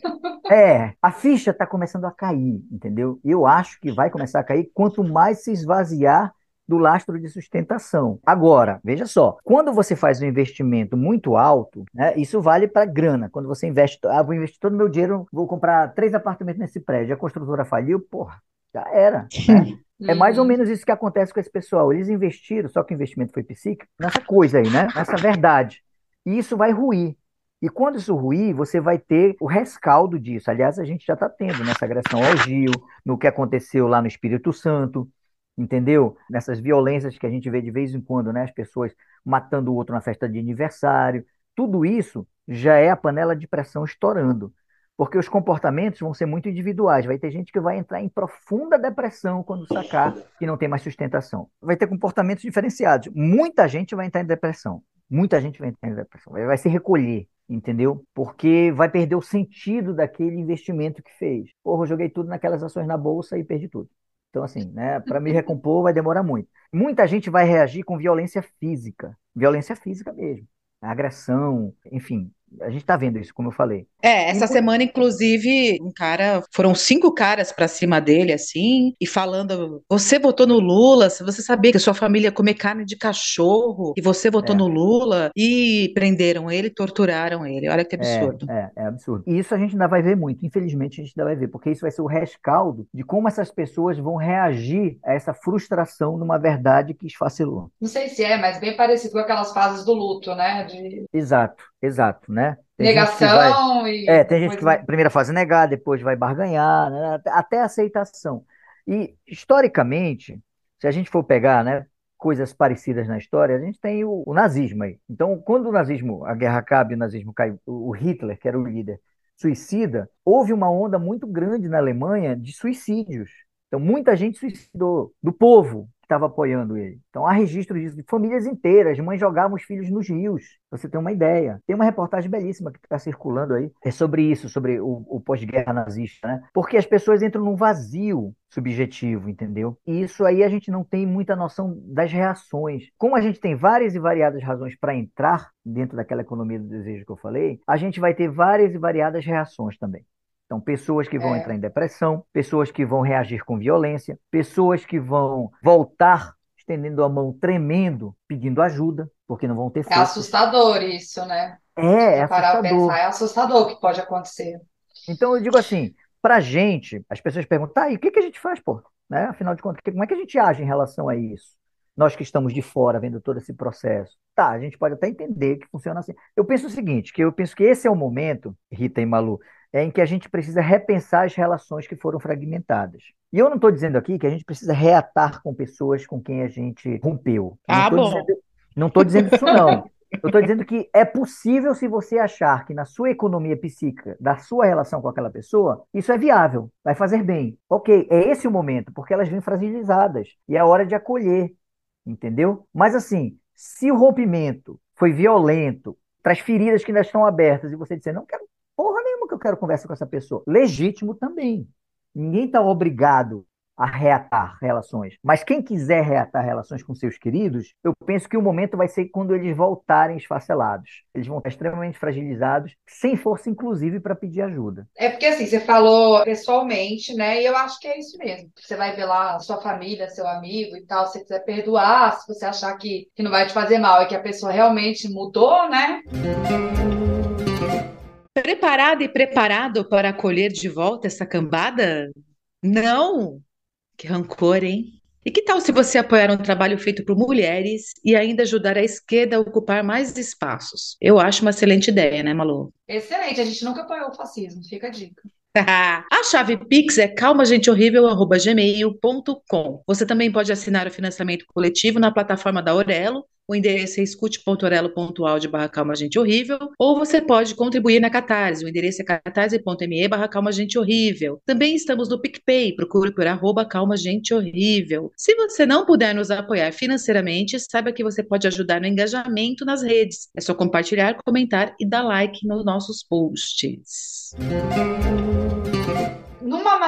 Speaker 5: é, a ficha está começando a cair, entendeu? Eu acho que vai começar a cair quanto mais se esvaziar do lastro de sustentação. Agora, veja só, quando você faz um investimento muito alto, né, isso vale para grana. Quando você investe, ah, vou investir todo o meu dinheiro, vou comprar três apartamentos nesse prédio, a construtora faliu, porra, já era. Né? É mais ou uhum. menos isso que acontece com esse pessoal. Eles investiram, só que o investimento foi psíquico, nessa coisa aí, né? Nessa verdade. E isso vai ruir. E quando isso ruir, você vai ter o rescaldo disso. Aliás, a gente já está tendo nessa agressão ao Gil, no que aconteceu lá no Espírito Santo, entendeu? Nessas violências que a gente vê de vez em quando, né? As pessoas matando o outro na festa de aniversário. Tudo isso já é a panela de pressão estourando. Porque os comportamentos vão ser muito individuais. Vai ter gente que vai entrar em profunda depressão quando sacar que não tem mais sustentação. Vai ter comportamentos diferenciados. Muita gente vai entrar em depressão. Muita gente vai entrar em depressão. Vai se recolher, entendeu? Porque vai perder o sentido daquele investimento que fez. Porra, eu joguei tudo naquelas ações na bolsa e perdi tudo. Então, assim, né, para me recompor vai demorar muito. Muita gente vai reagir com violência física, violência física mesmo, agressão, enfim, a gente está vendo isso, como eu falei.
Speaker 3: É, essa e... semana, inclusive, um cara, foram cinco caras para cima dele, assim, e falando: você votou no Lula, você sabia que sua família come carne de cachorro, e você votou é. no Lula, e prenderam ele, torturaram ele. Olha que absurdo.
Speaker 5: É, é, é, absurdo. E isso a gente ainda vai ver muito, infelizmente a gente ainda vai ver, porque isso vai ser o rescaldo de como essas pessoas vão reagir a essa frustração numa verdade que esfacelou.
Speaker 4: Não sei se é, mas bem parecido com aquelas fases do luto, né? De...
Speaker 5: Exato, exato, né?
Speaker 4: Tem Negação
Speaker 5: vai, e. É, tem gente que vai, primeira fase negar, depois vai barganhar, né? até aceitação. E, historicamente, se a gente for pegar, né, coisas parecidas na história, a gente tem o, o nazismo aí. Então, quando o nazismo, a guerra acaba e o nazismo cai, o Hitler, que era o líder, suicida, houve uma onda muito grande na Alemanha de suicídios. Então, muita gente suicidou, do povo, que estava apoiando ele. Então há registro disso de famílias inteiras, mães jogavam os filhos nos rios, você ter uma ideia. Tem uma reportagem belíssima que está circulando aí, é sobre isso, sobre o, o pós-guerra nazista, né? Porque as pessoas entram num vazio subjetivo, entendeu? E isso aí a gente não tem muita noção das reações. Como a gente tem várias e variadas razões para entrar dentro daquela economia do desejo que eu falei, a gente vai ter várias e variadas reações também. Então, pessoas que vão é. entrar em depressão, pessoas que vão reagir com violência, pessoas que vão voltar estendendo a mão tremendo, pedindo ajuda, porque não vão ter é força.
Speaker 4: É assustador isso, né?
Speaker 5: É, é assustador.
Speaker 4: Pensar, é assustador o que pode acontecer.
Speaker 5: Então, eu digo assim, pra gente, as pessoas perguntam, tá, e o que, que a gente faz, pô? Né? Afinal de contas, como é que a gente age em relação a isso? Nós que estamos de fora, vendo todo esse processo. Tá, a gente pode até entender que funciona assim. Eu penso o seguinte, que eu penso que esse é o momento, Rita e Malu, é em que a gente precisa repensar as relações que foram fragmentadas. E eu não estou dizendo aqui que a gente precisa reatar com pessoas com quem a gente rompeu.
Speaker 3: Ah,
Speaker 5: não
Speaker 3: bom.
Speaker 5: Dizendo, não estou dizendo isso, não. Eu estou dizendo que é possível se você achar que na sua economia psíquica, da sua relação com aquela pessoa, isso é viável, vai fazer bem. Ok, é esse o momento, porque elas vêm fragilizadas e é hora de acolher, entendeu? Mas assim, se o rompimento foi violento, traz feridas que ainda estão abertas e você disser, não quero porra nenhuma que eu quero conversar com essa pessoa. Legítimo também. Ninguém está obrigado a reatar relações. Mas quem quiser reatar relações com seus queridos, eu penso que o momento vai ser quando eles voltarem esfacelados. Eles vão estar extremamente fragilizados, sem força, inclusive, para pedir ajuda.
Speaker 4: É porque, assim, você falou pessoalmente, né? E eu acho que é isso mesmo. Você vai ver lá sua família, seu amigo e tal, se você quiser perdoar, se você achar que, que não vai te fazer mal e que a pessoa realmente mudou, né?
Speaker 3: Preparado e preparado para acolher de volta essa cambada? Não! Que rancor, hein? E que tal se você apoiar um trabalho feito por mulheres e ainda ajudar a esquerda a ocupar mais espaços? Eu acho uma excelente ideia, né, Malu?
Speaker 4: Excelente, a gente nunca apoiou o fascismo, fica a dica.
Speaker 3: a chave Pix é calmagentehorrível.gmail.com. Você também pode assinar o financiamento coletivo na plataforma da Aurelo o endereço é escute.orelo.audio barra calma gente horrível, ou você pode contribuir na Catarse, o endereço é catarse.me barra calma gente horrível. Também estamos no PicPay, procure por arroba calma gente horrível. Se você não puder nos apoiar financeiramente, saiba que você pode ajudar no engajamento nas redes. É só compartilhar, comentar e dar like nos nossos posts
Speaker 4: numa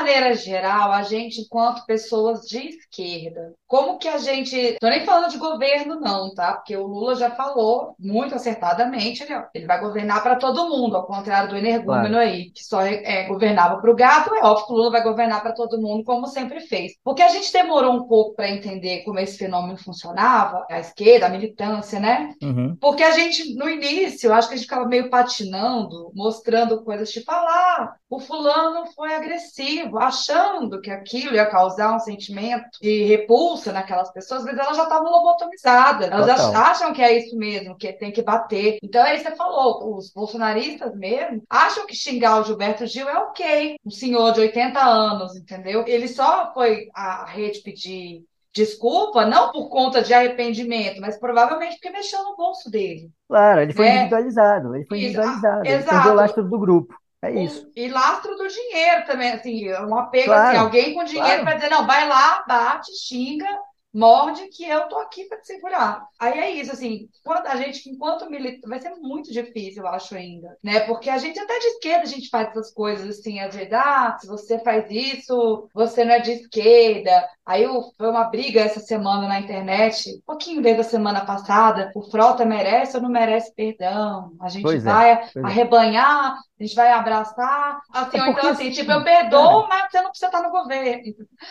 Speaker 4: maneira geral, a gente, enquanto pessoas de esquerda, como que a gente. Tô nem falando de governo, não, tá? Porque o Lula já falou muito acertadamente, ele, ele vai governar para todo mundo, ao contrário do energúmeno claro. aí, que só é, é governava para o gato, é óbvio que o Lula vai governar para todo mundo, como sempre fez. Porque a gente demorou um pouco para entender como esse fenômeno funcionava, a esquerda, a militância, né?
Speaker 5: Uhum.
Speaker 4: Porque a gente, no início, acho que a gente ficava meio patinando, mostrando coisas tipo, ah lá, o fulano foi agressivo achando que aquilo ia causar um sentimento de repulsa naquelas pessoas, mas elas já estavam lobotomizadas. Elas
Speaker 5: Total.
Speaker 4: acham que é isso mesmo, que tem que bater. Então, aí você falou, os bolsonaristas mesmo acham que xingar o Gilberto Gil é ok. Um senhor de 80 anos, entendeu? Ele só foi à rede pedir desculpa, não por conta de arrependimento, mas provavelmente porque mexeu no bolso dele.
Speaker 5: Claro, ele foi
Speaker 4: É.
Speaker 5: individualizado, ele foi
Speaker 4: Isso,
Speaker 5: individualizado,
Speaker 4: ah,
Speaker 5: ele
Speaker 4: exato.
Speaker 5: perdeu o lastro do grupo. É isso.
Speaker 4: E lastro do dinheiro também, assim, um apego,
Speaker 5: Claro,
Speaker 4: assim, alguém com dinheiro
Speaker 5: claro.
Speaker 4: para dizer, não, vai lá, bate, xinga, morde, que eu tô aqui para te segurar. Aí é isso, assim, quando a gente, enquanto militante, vai ser muito difícil, eu acho ainda, né? Porque a gente, até de esquerda, a gente faz essas coisas, assim, às vezes, ah, se você faz isso, você não é de esquerda. Aí foi uma briga essa semana na internet, um pouquinho desde a semana passada, o Frota merece ou não merece perdão? A gente
Speaker 5: Pois é,
Speaker 4: vai
Speaker 5: é.
Speaker 4: arrebanhar, a gente vai abraçar, assim,
Speaker 5: É
Speaker 4: ou então
Speaker 5: porque,
Speaker 4: assim,
Speaker 5: assim,
Speaker 4: tipo, eu perdoo, mas você não precisa estar no governo.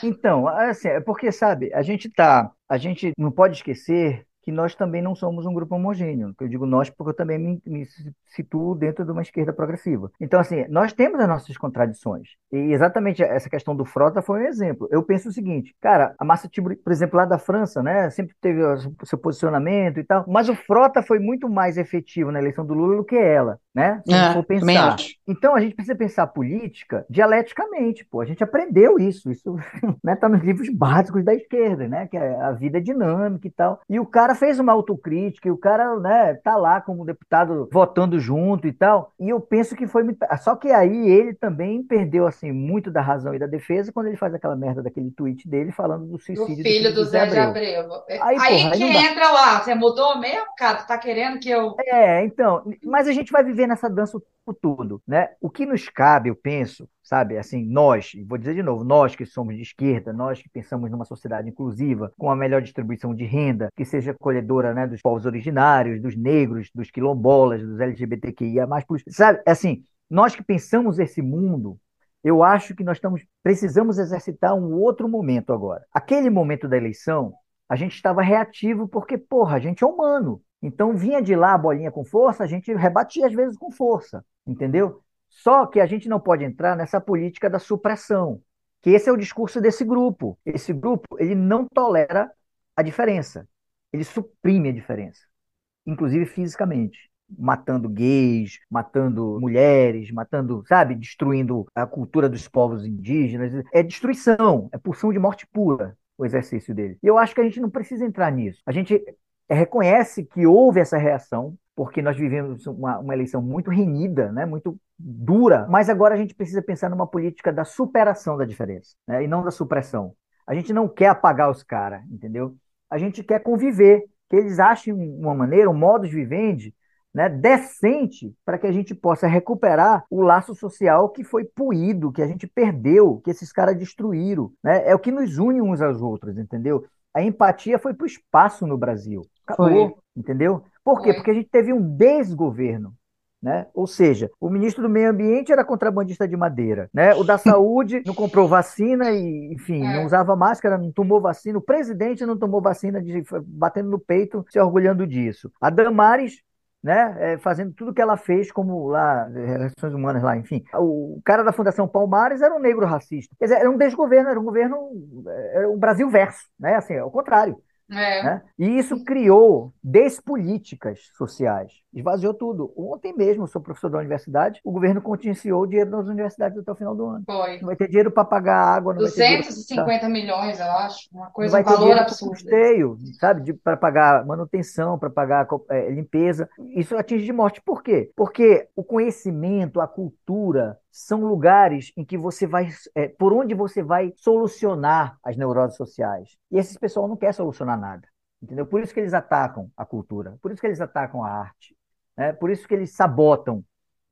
Speaker 5: Então, assim, é porque, sabe, a gente tá, a gente não pode esquecer que nós também não somos um grupo homogêneo. Eu digo nós porque eu também me, me situo dentro de uma esquerda progressiva. Então, assim, nós temos as nossas contradições. E exatamente essa questão do Frota foi um exemplo. Eu penso o seguinte, cara, a Massa Tiburi, por exemplo, lá da França, né, sempre teve o seu posicionamento e tal, mas o Frota foi muito mais efetivo na eleição do Lula do que ela, né? Se a gente
Speaker 6: É,
Speaker 5: for pensar. Então a gente precisa pensar a política dialeticamente, pô. A gente aprendeu isso, isso né, tá nos livros básicos da esquerda, né? Que é a vida é dinâmica e tal. E o cara fez uma autocrítica, e o cara, né, tá lá como deputado votando junto e tal. E eu penso que foi muito... só que aí ele também perdeu assim muito da razão e da defesa quando ele faz aquela merda daquele tweet dele falando do
Speaker 4: Do
Speaker 5: suicídio
Speaker 4: filho do Zé de
Speaker 5: Abreu.
Speaker 4: Abreu.
Speaker 5: Aí,
Speaker 4: Aí
Speaker 5: porra, aí
Speaker 4: que entra lá, você mudou mesmo, cara? Tu tá querendo que eu.
Speaker 5: É, então, mas a gente vai viver nessa dança o todo, né? O que nos cabe, eu penso, sabe, assim, nós, vou dizer de novo, nós que somos de esquerda, nós que pensamos numa sociedade inclusiva, com a melhor distribuição de renda, que seja acolhedora, né, dos povos originários, dos negros, dos quilombolas, dos LGBTQIA+, sabe, assim, nós que pensamos esse mundo, eu acho que nós estamos, precisamos exercitar um outro momento agora. Aquele momento da eleição, a gente estava reativo porque, porra, a gente é humano. Então vinha de lá a bolinha com força, a gente rebatia às vezes com força, entendeu? Só que a gente não pode entrar nessa política da supressão, que esse é o discurso desse grupo. Esse grupo, ele não tolera a diferença. Ele suprime a diferença, inclusive fisicamente, matando gays, matando mulheres, matando, sabe, destruindo a cultura dos povos indígenas. É destruição, é pulsão de morte pura o exercício dele. E eu acho que a gente não precisa entrar nisso. A gente reconhece que houve essa reação, porque nós vivemos uma, uma, eleição muito renhida, né, muito dura, mas agora a gente precisa pensar numa política da superação da diferença, né, e não da supressão. A gente não quer apagar os caras, entendeu? A gente quer conviver, que eles achem uma maneira, um modo de vivendi, né, decente para que a gente possa recuperar o laço social que foi puído, que a gente perdeu, que esses caras destruíram. Né? É o que nos une uns aos outros, entendeu? A empatia foi para o espaço no Brasil. Acabou, foi. entendeu? Por quê? Porque a gente teve um desgoverno. Né? Ou seja, o ministro do Meio Ambiente era contrabandista de madeira, né? O da Saúde não comprou vacina e, enfim, é. não usava máscara, não tomou vacina. O presidente não tomou vacina, de, batendo no peito, se orgulhando disso. A Damares né, é, fazendo tudo que ela fez, como lá, relações humanas lá, enfim. O cara da Fundação Palmares era um negro racista. Quer dizer, era um desgoverno, era um governo, era um Brasil verso, né, assim, é o contrário.
Speaker 4: É.
Speaker 5: Né? E isso criou despolíticas sociais, esvaziou tudo. Ontem mesmo, eu sou professor da universidade, o governo contingenciou o dinheiro nas universidades até o final do ano.
Speaker 4: Foi.
Speaker 5: Não vai ter dinheiro para pagar água, não
Speaker 4: 250
Speaker 5: vai ter
Speaker 4: milhões, eu acho, uma coisa, um valor absurdo.
Speaker 5: custeio, sabe, para pagar manutenção, para pagar é, limpeza. Isso atinge de morte. Por quê? Porque o conhecimento, a cultura, são lugares em que você vai, é, por onde você vai solucionar as neuroses sociais. E esse pessoal não quer solucionar nada, entendeu? Por isso que eles atacam a cultura, por isso que eles atacam a arte, né? por isso que eles sabotam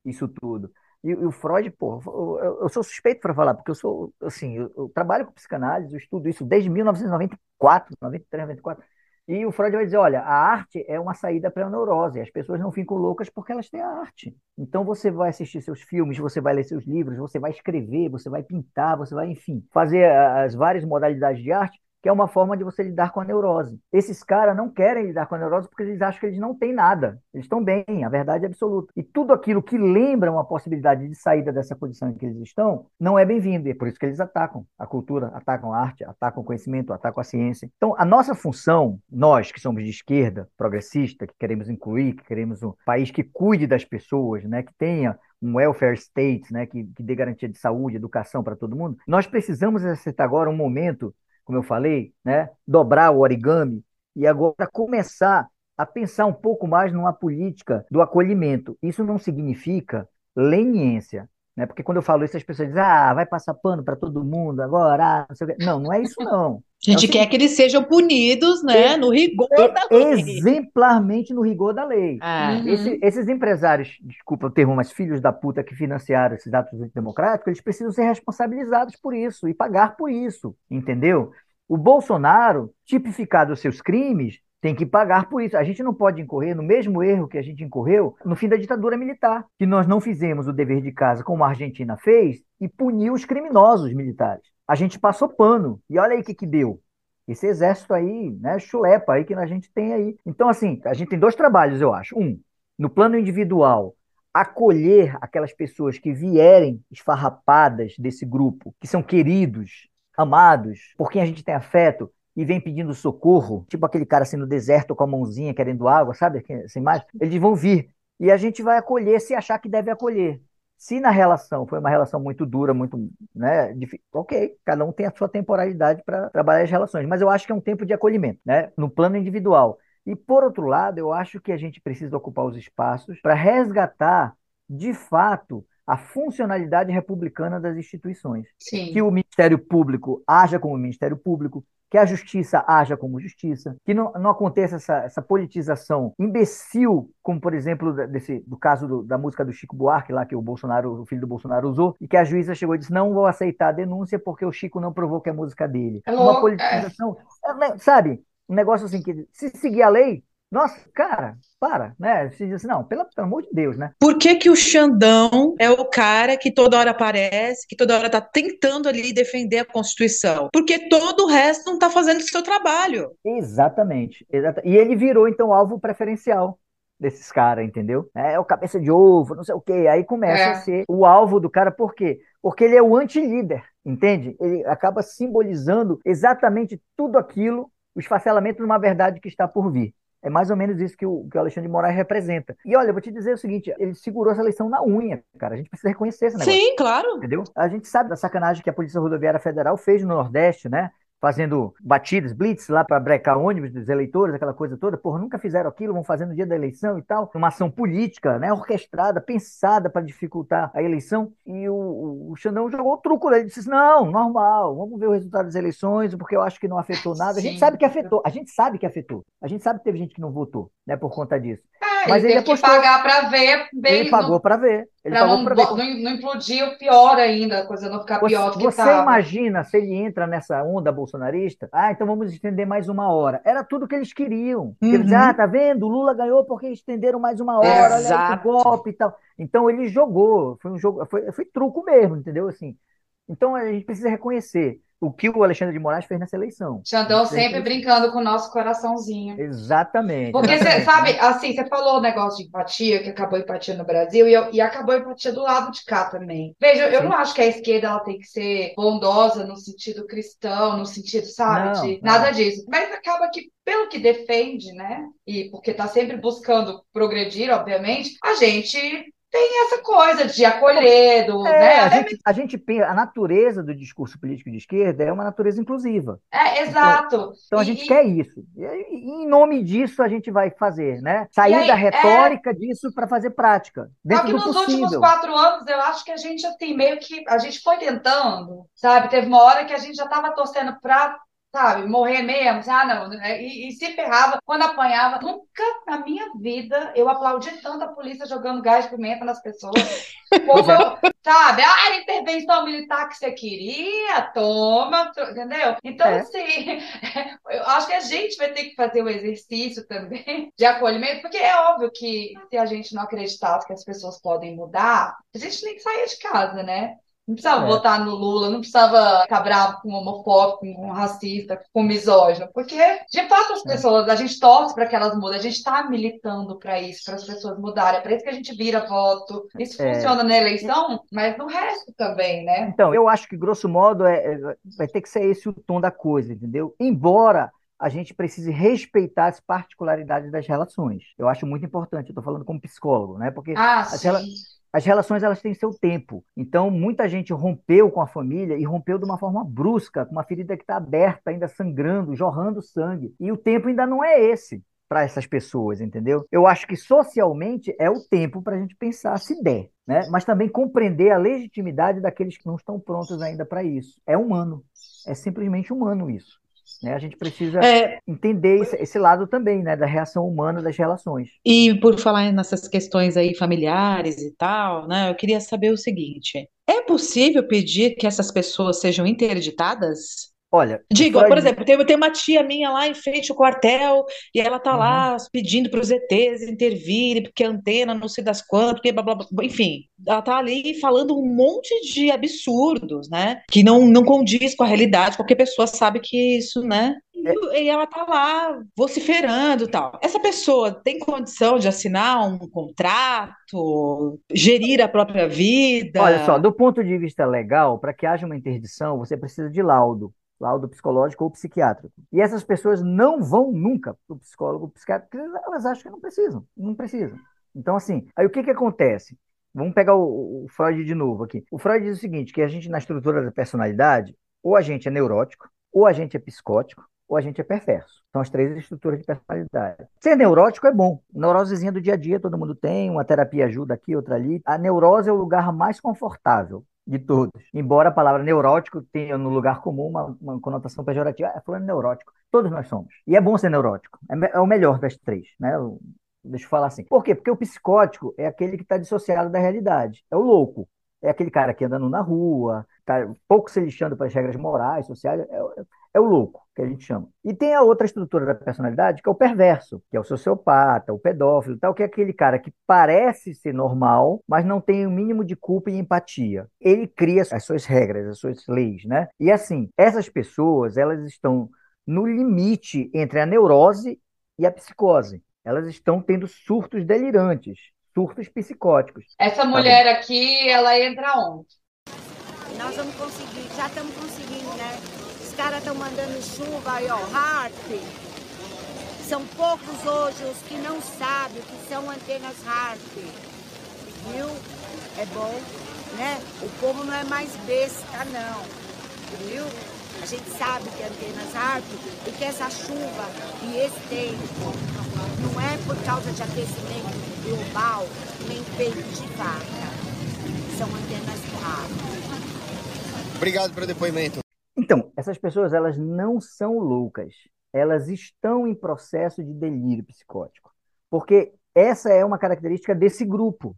Speaker 5: isso tudo. E, e o Freud, pô, eu, eu sou suspeito para falar, porque eu sou, assim, eu, eu, trabalho com psicanálise, eu estudo isso desde 1994, 93, 94. E o Freud vai dizer: olha, a arte é uma saída para a neurose. As pessoas não ficam loucas porque elas têm a arte. Então você vai assistir seus filmes, você vai ler seus livros, você vai escrever, você vai pintar, você vai, enfim, fazer as várias modalidades de arte que é uma forma de você lidar com a neurose. Esses caras não querem lidar com a neurose porque eles acham que eles não têm nada. Eles estão bem, a verdade é absoluta. E tudo aquilo que lembra uma possibilidade de saída dessa condição em que eles estão, não é bem-vindo. E é por isso que eles atacam a cultura, atacam a arte, atacam o conhecimento, atacam a ciência. Então, a nossa função, nós que somos de esquerda, progressista, que queremos incluir, que queremos um país que cuide das pessoas, né, que tenha um welfare state, né, que, que dê garantia de saúde, educação para todo mundo, nós precisamos acertar agora um momento, como eu falei, né, dobrar o origami e agora começar a pensar um pouco mais numa política do acolhimento. Isso não significa leniência, né? Porque quando eu falo isso, as pessoas dizem, ah, vai passar pano para todo mundo agora, ah, não sei o quê. Não, não é isso não.
Speaker 3: A gente é quer que eles sejam punidos, né, no rigor da lei.
Speaker 5: Exemplarmente no rigor da lei.
Speaker 3: Ah.
Speaker 5: Esse, esses empresários, desculpa o termo, mas filhos da puta que financiaram esses atos democráticos, eles precisam ser responsabilizados por isso e pagar por isso, entendeu? O Bolsonaro, tipificado os seus crimes, tem que pagar por isso. A gente não pode incorrer no mesmo erro que a gente incorreu no fim da ditadura militar, que nós não fizemos o dever de casa como a Argentina fez e puniu os criminosos militares. A gente passou pano. E olha aí o que, que deu. Esse exército aí, né, chulepa aí que a gente tem aí. Então, assim, a gente tem dois trabalhos, eu acho. Um, no plano individual, acolher aquelas pessoas que vierem esfarrapadas desse grupo, que são queridos, amados, por quem a gente tem afeto, e vem pedindo socorro, tipo aquele cara assim no deserto com a mãozinha querendo água, sabe? Essa imagem, eles vão vir. E a gente vai acolher se achar que deve acolher. Se na relação foi uma relação muito dura, muito, né, difícil, ok, cada um tem a sua temporalidade para trabalhar as relações, mas eu acho que é um tempo de acolhimento, né, no plano individual. E por outro lado, eu acho que a gente precisa ocupar os espaços para resgatar, de fato, a funcionalidade republicana das instituições.
Speaker 4: Sim.
Speaker 5: Que o Ministério Público haja como Ministério Público, que a justiça haja como justiça, que não, não aconteça essa, essa politização imbecil, como por exemplo desse, do caso do, da música do Chico Buarque, lá que o Bolsonaro, o filho do Bolsonaro usou, e que a juíza chegou e disse: não vou aceitar a denúncia porque o Chico não provou que é música dele.
Speaker 4: É
Speaker 5: Uma politização, é, sabe? Um negócio assim que se seguir a lei, nossa, cara, para, né? Você diz assim, não, pelo, pelo amor de Deus, né?
Speaker 3: Por que que o Xandão é o cara que toda hora aparece, que toda hora tá tentando ali defender a Constituição? Porque todo o resto não tá fazendo o seu trabalho.
Speaker 5: Exatamente, exata- E ele virou, então, alvo preferencial desses caras, entendeu? É o cabeça de ovo, não sei o quê. Aí começa
Speaker 4: É.
Speaker 5: a ser o alvo do cara, por quê? Porque ele é o anti-líder, entende? Ele acaba simbolizando exatamente tudo aquilo, o esfacelamento de uma verdade que está por vir. É mais ou menos isso que o, que o Alexandre de Moraes representa. E olha, eu vou te dizer o seguinte: ele segurou essa eleição na unha, cara. A gente precisa reconhecer esse negócio.
Speaker 3: Sim, claro.
Speaker 5: Entendeu? A gente sabe da sacanagem que a Polícia Rodoviária Federal fez no Nordeste, né? Fazendo batidas, blitz lá para brecar ônibus dos eleitores, aquela coisa toda. Porra, nunca fizeram aquilo, vão fazer no dia da eleição e tal. Uma ação política, né? Orquestrada, pensada para dificultar a eleição. E o, o, Xandão jogou o truco. Ele disse: não, normal, vamos ver o resultado das eleições, porque eu acho que não afetou nada. A gente
Speaker 4: Sim.
Speaker 5: sabe que afetou, a gente sabe que afetou. A gente sabe que teve gente que não votou, né? Por conta disso.
Speaker 4: É,
Speaker 5: Mas
Speaker 4: ele
Speaker 5: ele
Speaker 4: teve que pagar para ver, bem,
Speaker 5: Ele pagou para ver. Ele
Speaker 4: para
Speaker 5: pagou
Speaker 4: não,
Speaker 5: para ver.
Speaker 4: não, não implodir pior ainda, a coisa não ficar
Speaker 5: Você,
Speaker 4: pior do que
Speaker 5: você
Speaker 4: estava.
Speaker 5: imagina se ele entra nessa onda bolsonarista? Ah, então vamos estender mais uma hora. Era tudo que eles queriam.
Speaker 3: Uhum.
Speaker 5: Eles ah, tá vendo? O Lula ganhou porque estenderam mais uma hora, olha aí que
Speaker 3: Exato.
Speaker 5: golpe e tal. Então ele jogou, foi um jogo, foi, foi truco mesmo, entendeu? Assim. Então a gente precisa reconhecer o que o Alexandre de Moraes fez nessa eleição.
Speaker 4: Xandão sempre brincando com o nosso coraçãozinho.
Speaker 5: Exatamente.
Speaker 4: Porque você sabe, assim, você falou o negócio de empatia, que acabou a empatia no Brasil, e, eu- e acabou a empatia do lado de cá também. Veja, eu
Speaker 5: Sim.
Speaker 4: não acho que a esquerda ela tem que ser bondosa no sentido cristão, no sentido, sabe,
Speaker 5: Não,
Speaker 4: de
Speaker 5: não.
Speaker 4: nada disso. Mas acaba que, pelo que defende, né, e porque está sempre buscando progredir, obviamente, a gente tem essa coisa de acolher, do,
Speaker 5: É,
Speaker 4: né,
Speaker 5: a gente, a gente pensa, a natureza do discurso político de esquerda é uma natureza inclusiva.
Speaker 4: É, exato.
Speaker 5: Então a
Speaker 4: E-
Speaker 5: gente
Speaker 4: e-
Speaker 5: quer isso. E, e em nome disso a gente vai fazer, né? Sair
Speaker 4: aí,
Speaker 5: da
Speaker 4: é-
Speaker 5: retórica disso para fazer prática,
Speaker 4: Só
Speaker 5: dentro
Speaker 4: que nos últimos
Speaker 5: possível.
Speaker 4: quatro anos, eu acho que a gente, assim, meio que a gente foi tentando, sabe? Teve uma hora que a gente já estava torcendo pra, sabe, morrer mesmo, assim, ah, não, né? e, e se ferrava quando apanhava. Nunca na minha vida eu aplaudi tanto a polícia jogando gás de pimenta nas pessoas. Como, eu- sabe? Ah, era intervenção militar que você queria, toma, entendeu? Então,
Speaker 5: É.
Speaker 4: assim, eu acho que a gente vai ter que fazer o exercício também de acolhimento, porque é óbvio que se a gente não acreditasse que as pessoas podem mudar, a gente nem saía de casa, né? Não precisava
Speaker 5: É.
Speaker 4: votar no Lula, não precisava ficar bravo com homofóbico, com racista, com misógino, porque de fato as
Speaker 5: É.
Speaker 4: pessoas, a gente torce para que elas mudem, a gente está militando para isso, para as pessoas mudarem, é para isso que a gente vira voto. Isso
Speaker 5: É.
Speaker 4: funciona na eleição, mas no resto também, né?
Speaker 5: Então, eu acho que, grosso modo, é, é- vai ter que ser esse o tom da coisa, entendeu? Embora a gente precise respeitar as particularidades das relações. Eu acho muito importante, eu estou falando como psicólogo, né? Porque
Speaker 4: Ah,
Speaker 5: as, rela- as relações elas têm seu tempo. Então, muita gente rompeu com a família e rompeu de uma forma brusca, com uma ferida que está aberta, ainda sangrando, jorrando sangue. E o tempo ainda não é esse para essas pessoas, entendeu? Eu acho que socialmente é o tempo para a gente pensar se der, né? Mas também compreender a legitimidade daqueles que não estão prontos ainda para isso. É humano, é simplesmente humano isso. Né? A gente precisa
Speaker 3: É,
Speaker 5: entender esse, esse lado também, né, da reação humana das relações.
Speaker 3: e por falar nessas questões aí familiares e tal, né? Eu queria saber o seguinte: é possível pedir que essas pessoas sejam interditadas?
Speaker 5: Olha,
Speaker 3: Digo, por exemplo, tem, tem uma tia minha lá em frente ao quartel e ela tá
Speaker 5: Uhum.
Speaker 3: lá pedindo para os ETs intervirem, porque a antena não sei das quantas, porque blá, blá, blá. Enfim, ela tá ali falando um monte de absurdos, né? Que não, não condiz com a realidade, qualquer pessoa sabe que isso, né? E, e ela tá lá vociferando e tal. Essa pessoa tem condição de assinar um contrato, gerir a própria vida?
Speaker 5: Olha só, do ponto de vista legal, para que haja uma interdição, você precisa de laudo, laudo psicológico ou psiquiátrico. E essas pessoas não vão nunca para o psicólogo porque elas acham que não precisam, não precisam. Então, assim, aí o que que acontece? Vamos pegar o, o Freud de novo aqui. O Freud diz o seguinte, que a gente, na estrutura da personalidade, ou a gente é neurótico, ou a gente é psicótico, ou a gente é perverso. São as três estruturas de personalidade. Ser neurótico é bom. Neurosezinha do dia a dia, todo mundo tem, uma terapia ajuda aqui, outra ali. A neurose é o lugar mais confortável de todos. Embora a palavra neurótico tenha no lugar comum uma, uma conotação pejorativa. É falando neurótico. Todos nós somos. E é bom ser neurótico. É, é o melhor das três, né? O- Deixa eu falar assim. Por quê? Porque o psicótico é aquele que está dissociado da realidade. É o louco. É aquele cara que andando na rua, tá pouco se lixando para as regras morais, sociais. É, é- o louco, que a gente chama. E tem a outra estrutura da personalidade, que é o perverso, que é o sociopata, o pedófilo, tal, que é aquele cara que parece ser normal, mas não tem o mínimo de culpa e empatia. Ele cria as suas regras, as suas leis, né? E assim, essas pessoas, elas estão no limite entre a neurose e a psicose. Elas estão tendo surtos delirantes, surtos psicóticos.
Speaker 4: Essa mulher aqui, ela entra onde?
Speaker 6: Nós vamos conseguir, já estamos conseguindo, né? Os caras estão mandando chuva aí, ó, HARP. São poucos hoje os que não sabem o que são antenas HARP. Viu? É bom, né? O povo não é mais besta, não. Viu? A gente sabe que antenas HARP e que essa chuva e esse tempo não é por causa de aquecimento global, nem peito de vaca. São antenas HARP.
Speaker 7: Obrigado pelo depoimento.
Speaker 5: Então, essas pessoas, elas não são loucas. Elas estão em processo de delírio psicótico. Porque essa é uma característica desse grupo.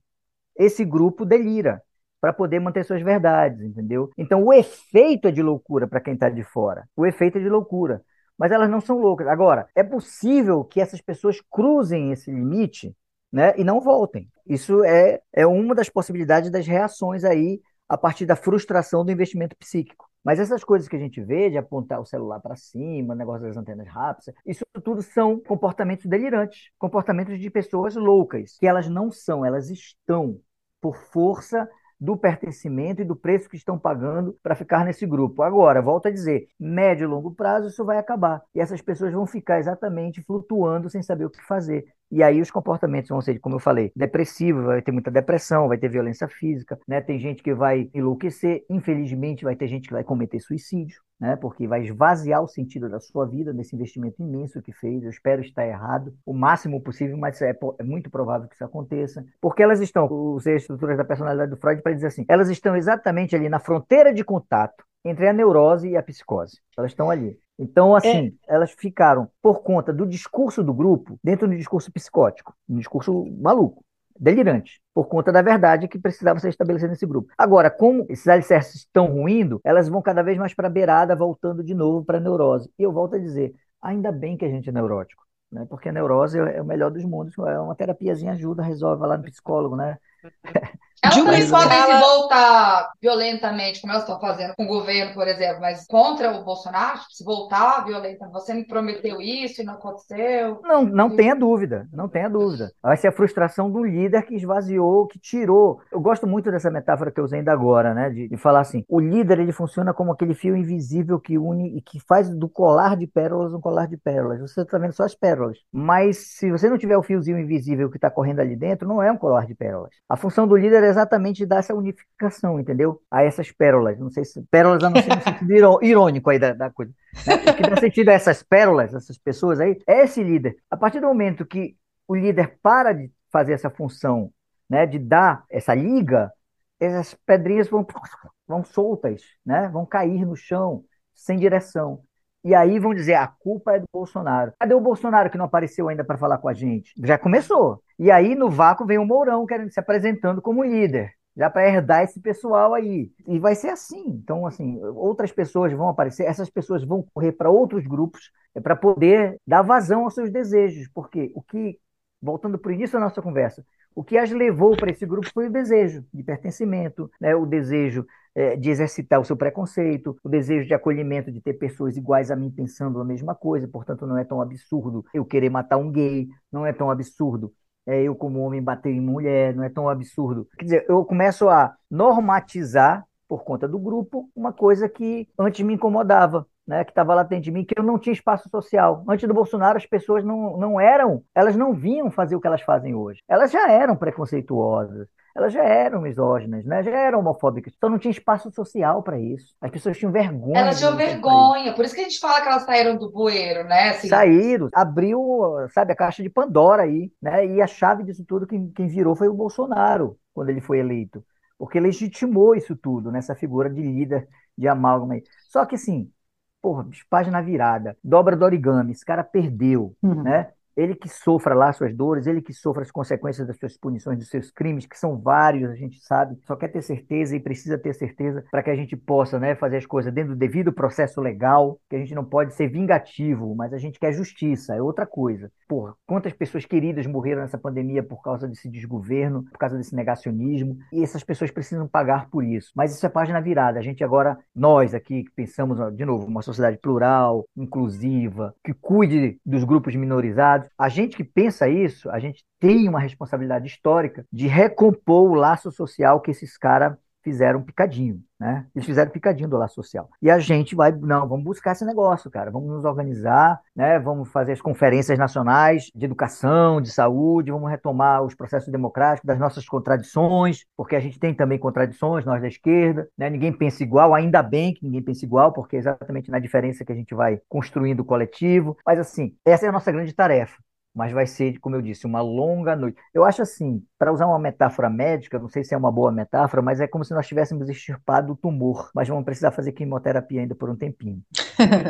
Speaker 5: Esse grupo delira para poder manter suas verdades, entendeu? Então, o efeito é de loucura para quem está de fora. O efeito é de loucura. Mas elas não são loucas. Agora, é possível que essas pessoas cruzem esse limite, né, e não voltem. Isso é, é uma das possibilidades das reações aí a partir da frustração do investimento psíquico. Mas essas coisas que a gente vê, de apontar o celular para cima, negócio das antenas rápidas, isso tudo são comportamentos delirantes, comportamentos de pessoas loucas, que elas não são, elas estão por força do pertencimento e do preço que estão pagando para ficar nesse grupo. Agora, volto a dizer, médio e longo prazo isso vai acabar. E essas pessoas vão ficar exatamente flutuando sem saber o que fazer. E aí os comportamentos vão ser, como eu falei, depressivo, vai ter muita depressão, vai ter violência física, né? Tem gente que vai enlouquecer, infelizmente vai ter gente que vai cometer suicídio, né? Porque vai esvaziar o sentido da sua vida nesse investimento imenso que fez. Eu espero estar errado o máximo possível, mas é, é muito provável que isso aconteça, porque elas estão, as estruturas da personalidade do Freud para dizer assim, elas estão exatamente ali na fronteira de contato entre a neurose e a psicose. Elas estão ali. Então, assim, é. elas ficaram, por conta do discurso do grupo, dentro do discurso psicótico, um discurso maluco, delirante, por conta da verdade que precisava ser estabelecida nesse grupo. Agora, como esses alicerces estão ruindo, elas vão cada vez mais para a beirada, voltando de novo para a neurose. E eu volto a dizer, ainda bem que a gente é neurótico, né? porque a neurose é o melhor dos mundos, é uma terapiazinha ajuda, resolve lá no psicólogo, né?
Speaker 4: Elas
Speaker 3: de uma
Speaker 4: também podem se
Speaker 3: escala.
Speaker 4: voltar violentamente, como elas estão fazendo com o governo, por exemplo, mas contra o Bolsonaro, se voltar violenta, você me prometeu isso e não aconteceu.
Speaker 5: Não, não tenha dúvida, não tenha dúvida. Vai ser a frustração do líder que esvaziou, que tirou. Eu gosto muito dessa metáfora que eu usei ainda agora, né? De, de falar assim: o líder ele funciona como aquele fio invisível que une e que faz do colar de pérolas um colar de pérolas. Você está vendo só as pérolas. Mas se você não tiver o fiozinho invisível que está correndo ali dentro, não é um colar de pérolas. A função do líder exatamente dar essa unificação, entendeu? A essas pérolas. Não sei se pérolas a não ser no sentido irô- irônico aí da, da coisa. Né? O que dá sentido a essas pérolas, essas pessoas aí, é esse líder. A partir do momento que o líder para de fazer essa função, né, de dar essa liga, essas pedrinhas vão, vão soltas, né, vão cair no chão, sem direção. E aí vão dizer, a culpa é do Bolsonaro. Cadê o Bolsonaro que não apareceu ainda para falar com a gente? Já começou. E aí, no vácuo, vem o Mourão querendo se apresentando como líder já para herdar esse pessoal aí. E vai ser assim. Então, assim, outras pessoas vão aparecer, essas pessoas vão correr para outros grupos é para poder dar vazão aos seus desejos, porque o que, voltando para o início da nossa conversa, o que as levou para esse grupo foi o desejo de pertencimento, né? o desejo é, de exercitar o seu preconceito, o desejo de acolhimento, de ter pessoas iguais a mim pensando a mesma coisa, portanto, não é tão absurdo eu querer matar um gay, não é tão absurdo é, eu como homem bater em mulher, não é tão absurdo. Quer dizer, eu começo a normatizar, por conta do grupo, uma coisa que antes me incomodava. Né, que estava latente em mim, que eu não tinha espaço social. Antes do Bolsonaro, as pessoas não, não eram, elas não vinham fazer o que elas fazem hoje. Elas já eram preconceituosas, elas já eram misóginas, né, já eram homofóbicas. Então não tinha espaço social para isso. As pessoas tinham vergonha.
Speaker 4: Elas tinham
Speaker 5: de isso.
Speaker 4: vergonha, por isso que a gente fala que elas saíram do bueiro, né? Assim,
Speaker 5: Saíram, abriu, sabe, a caixa de Pandora aí, né? E a chave disso tudo, quem, quem virou foi o Bolsonaro, quando ele foi eleito. Porque legitimou isso tudo, nessa figura de líder de amálgama aí. Só que assim, porra, bicho, página virada, dobra do origami, esse cara perdeu, né? Ele que sofra lá suas dores, ele que sofra as consequências das suas punições, dos seus crimes, que são vários, a gente sabe, só quer ter certeza e precisa ter certeza para que a gente possa né, fazer as coisas dentro do devido processo legal, que a gente não pode ser vingativo, mas a gente quer justiça, é outra coisa. Porra, quantas pessoas queridas morreram nessa pandemia por causa desse desgoverno, por causa desse negacionismo, e essas pessoas precisam pagar por isso. Mas isso é página virada. A gente agora, nós aqui que pensamos, de novo, uma sociedade plural, inclusiva, que cuide dos grupos minorizados, a gente que pensa isso, a gente tem uma responsabilidade histórica de recompor o laço social que esses caras fizeram picadinho, né? Eles fizeram picadinho do laço social. E a gente vai, não, vamos buscar esse negócio, cara. Vamos nos organizar, né? Vamos fazer as conferências nacionais de educação, de saúde, vamos retomar os processos democráticos das nossas contradições, porque a gente tem também contradições, nós da esquerda, né? Ninguém pensa igual, ainda bem que ninguém pensa igual, porque é exatamente na diferença que a gente vai construindo o coletivo. Mas assim, essa é a nossa grande tarefa mas vai ser, como eu disse, uma longa noite. Eu acho assim, para usar uma metáfora médica, não sei se é uma boa metáfora, mas é como se nós tivéssemos extirpado o tumor, mas vamos precisar fazer quimioterapia ainda por um tempinho.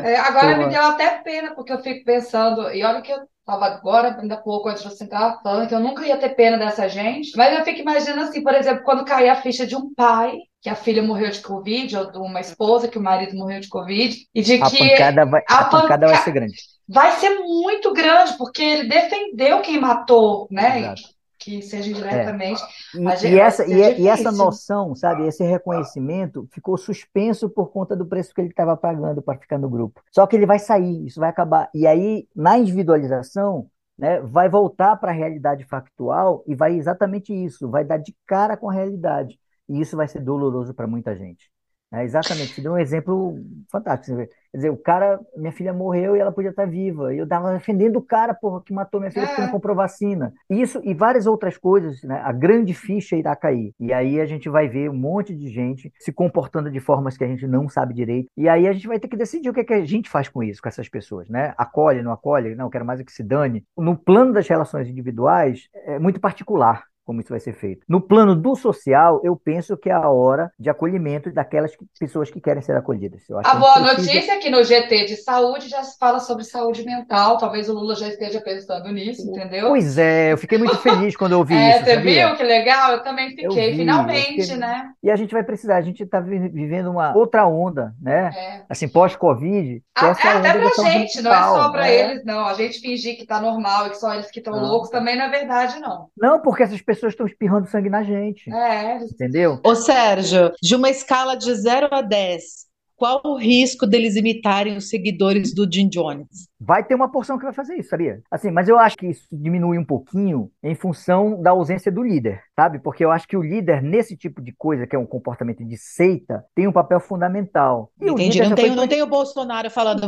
Speaker 4: É, agora
Speaker 5: Eu-
Speaker 4: me deu até pena, porque eu fico pensando, e olha que eu tava agora, ainda há pouco, antes de você entrar, falando que eu nunca ia ter pena dessa gente, mas eu fico imaginando assim, por exemplo, quando cair a ficha de um pai, que a filha morreu de Covid, ou de uma esposa que o marido morreu de Covid, e de
Speaker 5: A
Speaker 4: que
Speaker 5: pancada vai,
Speaker 4: a
Speaker 5: a pancada vai
Speaker 4: panca-
Speaker 5: ser grande.
Speaker 4: Vai ser muito grande, porque ele defendeu quem matou, né?
Speaker 5: Exato.
Speaker 4: Que seja indiretamente.
Speaker 5: E,
Speaker 4: A
Speaker 5: e
Speaker 4: gente-
Speaker 5: essa, e, é- e essa noção, sabe, esse reconhecimento ficou suspenso por conta do preço que ele estava pagando para ficar no grupo. Só que ele vai sair, isso vai acabar. E aí, na individualização, né, vai voltar para a realidade factual e vai exatamente isso, vai dar de cara com a realidade. E isso vai ser doloroso para muita gente. É, exatamente, você deu um exemplo fantástico. Quer dizer, o cara, minha filha morreu e ela podia estar viva. E eu estava defendendo o cara, porra, que matou minha filha porque
Speaker 4: É.
Speaker 5: não comprou vacina. Isso e várias outras coisas, né? A grande ficha irá cair. E aí a gente vai ver um monte de gente se comportando de formas que a gente não sabe direito. E aí a gente vai ter que decidir o que, é que a gente faz com isso, com essas pessoas, né? Acolhe, não acolhe? Não, quero mais é que se dane. No plano das relações individuais, é muito particular como isso vai ser feito. No plano do social, eu penso que é a hora de acolhimento daquelas que- pessoas que querem ser acolhidas.
Speaker 4: A boa
Speaker 5: precisa-
Speaker 4: notícia é que no GT de saúde já se fala sobre saúde mental. Talvez o Lula já esteja pensando nisso, entendeu?
Speaker 5: Pois é, eu fiquei muito feliz quando eu ouvi
Speaker 4: É,
Speaker 5: isso,
Speaker 4: você
Speaker 5: sabia?
Speaker 4: viu que legal? Eu também
Speaker 5: Eu
Speaker 4: fiquei,
Speaker 5: vi, eu
Speaker 4: finalmente,
Speaker 5: fiquei-
Speaker 4: né?
Speaker 5: E a gente vai precisar, a gente está vivendo uma outra onda, né?
Speaker 4: É.
Speaker 5: Assim, pós-Covid,
Speaker 4: é
Speaker 5: onda
Speaker 4: até pra gente, não é só
Speaker 5: mental,
Speaker 4: pra
Speaker 5: é.
Speaker 4: eles, não. A gente fingir que tá normal e que só eles que estão loucos também não é verdade, não.
Speaker 5: Não, porque essas pessoas pessoas estão espirrando sangue na gente.
Speaker 4: É,
Speaker 5: Entendeu?
Speaker 3: Ô, Sérgio, de uma escala de 0 a 10, qual o risco deles imitarem os seguidores do Jim Jones?
Speaker 5: Vai ter uma porção que vai fazer isso, sabia? Assim, mas eu acho que isso diminui um pouquinho em função da ausência do líder, sabe? Porque eu acho que o líder, nesse tipo de coisa, que é um comportamento de seita, tem um papel fundamental. E o
Speaker 3: Entendi.
Speaker 5: líder
Speaker 3: Não tem,
Speaker 5: foi
Speaker 3: não tem o Bolsonaro falando,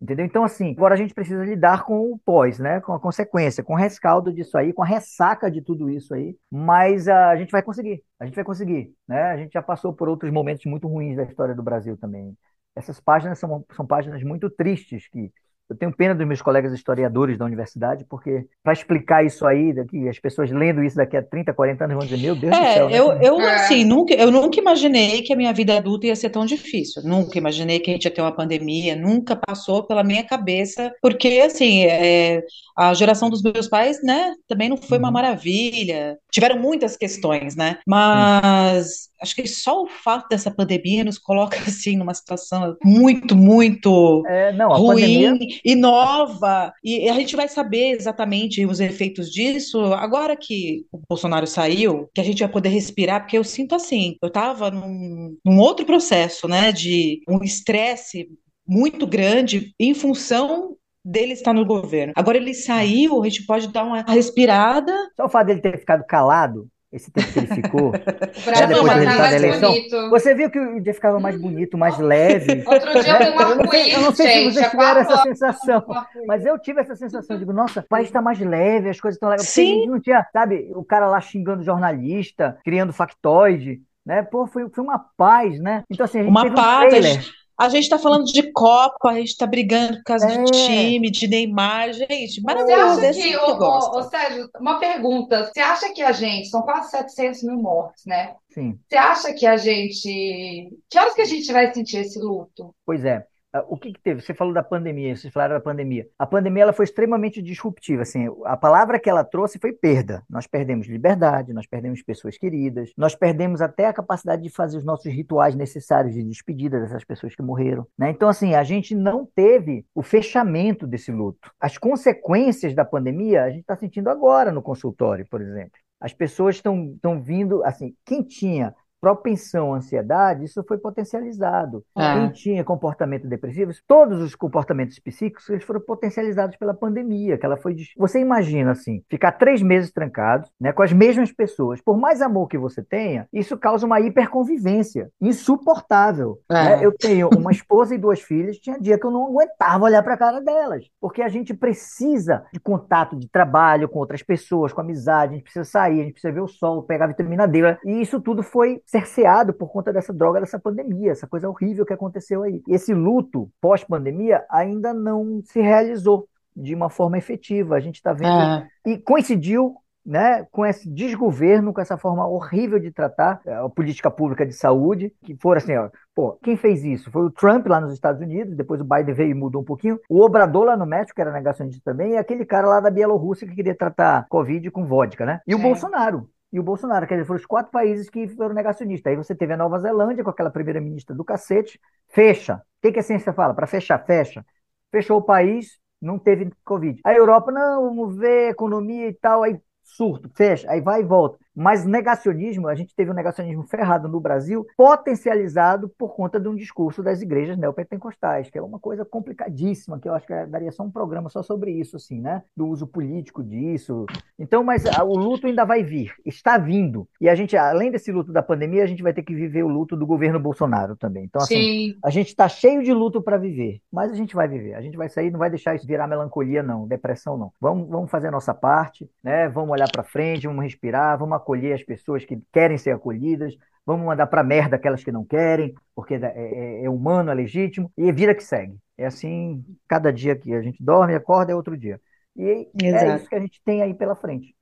Speaker 5: Entendeu? Então, assim, agora a gente precisa lidar com o pós, né? Com a consequência, com o rescaldo disso aí, com a ressaca de tudo isso aí. Mas ah, a gente vai conseguir. A gente vai conseguir, né? A gente já passou por outros momentos muito ruins da história do Brasil também. Essas páginas são, são páginas muito tristes que eu tenho pena dos meus colegas historiadores da universidade, porque para explicar isso aí, daqui, as pessoas lendo isso daqui a 30, 40 anos vão dizer, meu Deus do
Speaker 3: É,
Speaker 5: céu, né?
Speaker 3: eu, eu
Speaker 4: É.
Speaker 3: assim, nunca, eu nunca imaginei que a minha vida adulta ia ser tão difícil. Nunca imaginei que a gente ia ter uma pandemia. Nunca passou pela minha cabeça, porque assim, é, a geração dos meus pais, né, também não foi uma
Speaker 5: Uhum.
Speaker 3: maravilha. Tiveram muitas questões, né? Mas acho que só o fato dessa pandemia nos coloca assim numa situação muito, muito
Speaker 5: É, não,
Speaker 3: ruim
Speaker 5: pandemia
Speaker 3: e nova. E a gente vai saber exatamente os efeitos disso agora que o Bolsonaro saiu, que a gente vai poder respirar, porque eu sinto assim, eu estava num, num outro processo, né, de um estresse muito grande em função dele estar no governo. Agora ele saiu, a gente pode dar uma respirada.
Speaker 5: Só o fato dele ter ficado calado, esse tempo que ele ficou.
Speaker 4: o
Speaker 5: É,
Speaker 4: Brasil
Speaker 5: depois do resultado da eleição,
Speaker 4: bonito.
Speaker 5: Você viu que o dia ficava mais bonito, mais leve.
Speaker 4: Outro dia eu um
Speaker 5: Eu não sei, eu não sei se
Speaker 4: gente.
Speaker 5: vocês
Speaker 4: há
Speaker 5: tiveram essa sensação, mas eu tive essa sensação. Digo, nossa, o país está mais leve, as coisas estão legais.
Speaker 3: Sim.
Speaker 5: gente não tinha, sabe, o cara lá xingando jornalista, criando factoide, né? Pô, foi, foi uma paz, né? Então, assim, a gente
Speaker 3: Uma
Speaker 5: teve um
Speaker 3: paz,
Speaker 5: trailer.
Speaker 3: A gente está falando de Copa, a gente está brigando por causa
Speaker 5: É.
Speaker 3: de time, de Neymar, gente,
Speaker 4: Você
Speaker 3: maravilhoso,
Speaker 4: acha
Speaker 3: é assim
Speaker 4: que,
Speaker 3: que
Speaker 4: ô, ô, ô, Sérgio, uma pergunta. Você acha que a gente, são quase 700 mil mortes, né?
Speaker 5: Sim,
Speaker 4: Você acha que a gente. Que horas que a gente vai sentir esse luto?
Speaker 5: pois é. Ah, O que que teve? Você falou da pandemia, vocês falaram da pandemia. A pandemia ela foi extremamente disruptiva, assim, a palavra que ela trouxe foi perda. Nós perdemos liberdade, nós perdemos pessoas queridas, nós perdemos até a capacidade de fazer os nossos rituais necessários de despedida dessas pessoas que morreram, né? Então, assim, a gente não teve o fechamento desse luto. As consequências da pandemia a gente está sentindo agora no consultório, por exemplo. As pessoas estão estão vindo, assim, quem tinha propensão à ansiedade, isso foi potencializado.
Speaker 3: É.
Speaker 5: Quem tinha comportamento depressivo, todos os comportamentos psíquicos eles foram potencializados pela pandemia, que ela foi. Você imagina assim, ficar três meses trancado, né, com as mesmas pessoas, por mais amor que você tenha, isso causa uma hiperconvivência insuportável.
Speaker 3: É.
Speaker 5: né? Eu tenho uma esposa e duas filhas, tinha dia que eu não aguentava olhar para a cara delas, porque a gente precisa de contato, de trabalho com outras pessoas, com amizade, a gente precisa sair, a gente precisa ver o sol, pegar vitamina D, e isso tudo foi cerceado por conta dessa droga, dessa pandemia, essa coisa horrível que aconteceu aí. Esse luto pós-pandemia ainda não se realizou de uma forma efetiva. A gente está vendo
Speaker 3: É.
Speaker 5: e coincidiu né, com esse desgoverno, com essa forma horrível de tratar eh, a política pública de saúde, que foram assim, ó, pô, quem fez isso? Foi o Trump lá nos Estados Unidos, depois o Biden veio e mudou um pouquinho, o Obrador lá no México, que era negacionista também, e aquele cara lá da Bielorrússia que queria tratar Covid com vodka, né? E o
Speaker 4: É.
Speaker 5: Bolsonaro. E o Bolsonaro, quer dizer, foram os quatro países que foram negacionistas. Aí você teve a Nova Zelândia com aquela primeira-ministra do cacete, fecha. O que, que a ciência fala? Para fechar, fecha. Fechou o país, não teve Covid. A Europa, não, vamos ver economia e tal, aí surto, fecha, aí vai e volta. Mas negacionismo, a gente teve um negacionismo ferrado no Brasil, potencializado por conta de um discurso das igrejas neopentecostais, que é uma coisa complicadíssima, que eu acho que daria só um programa só sobre isso, assim, né? Do uso político disso. Então, mas ah, o luto ainda vai vir, está vindo. E a gente, além desse luto da pandemia, a gente vai ter que viver o luto do governo Bolsonaro também. Então, assim,
Speaker 4: Sim.
Speaker 5: a gente está cheio de luto para viver, mas a gente vai viver. A gente vai sair, não vai deixar isso virar melancolia, não, depressão, não. Vamos, vamos fazer a nossa parte, né? Vamos olhar para frente, vamos respirar, vamos acolher as pessoas que querem ser acolhidas, vamos mandar para merda aquelas que não querem, porque é, é- é humano, é legítimo, e vida que segue. É assim, cada dia que a gente dorme, acorda, é outro dia. E é
Speaker 3: Exato.
Speaker 5: isso que a gente tem aí pela frente.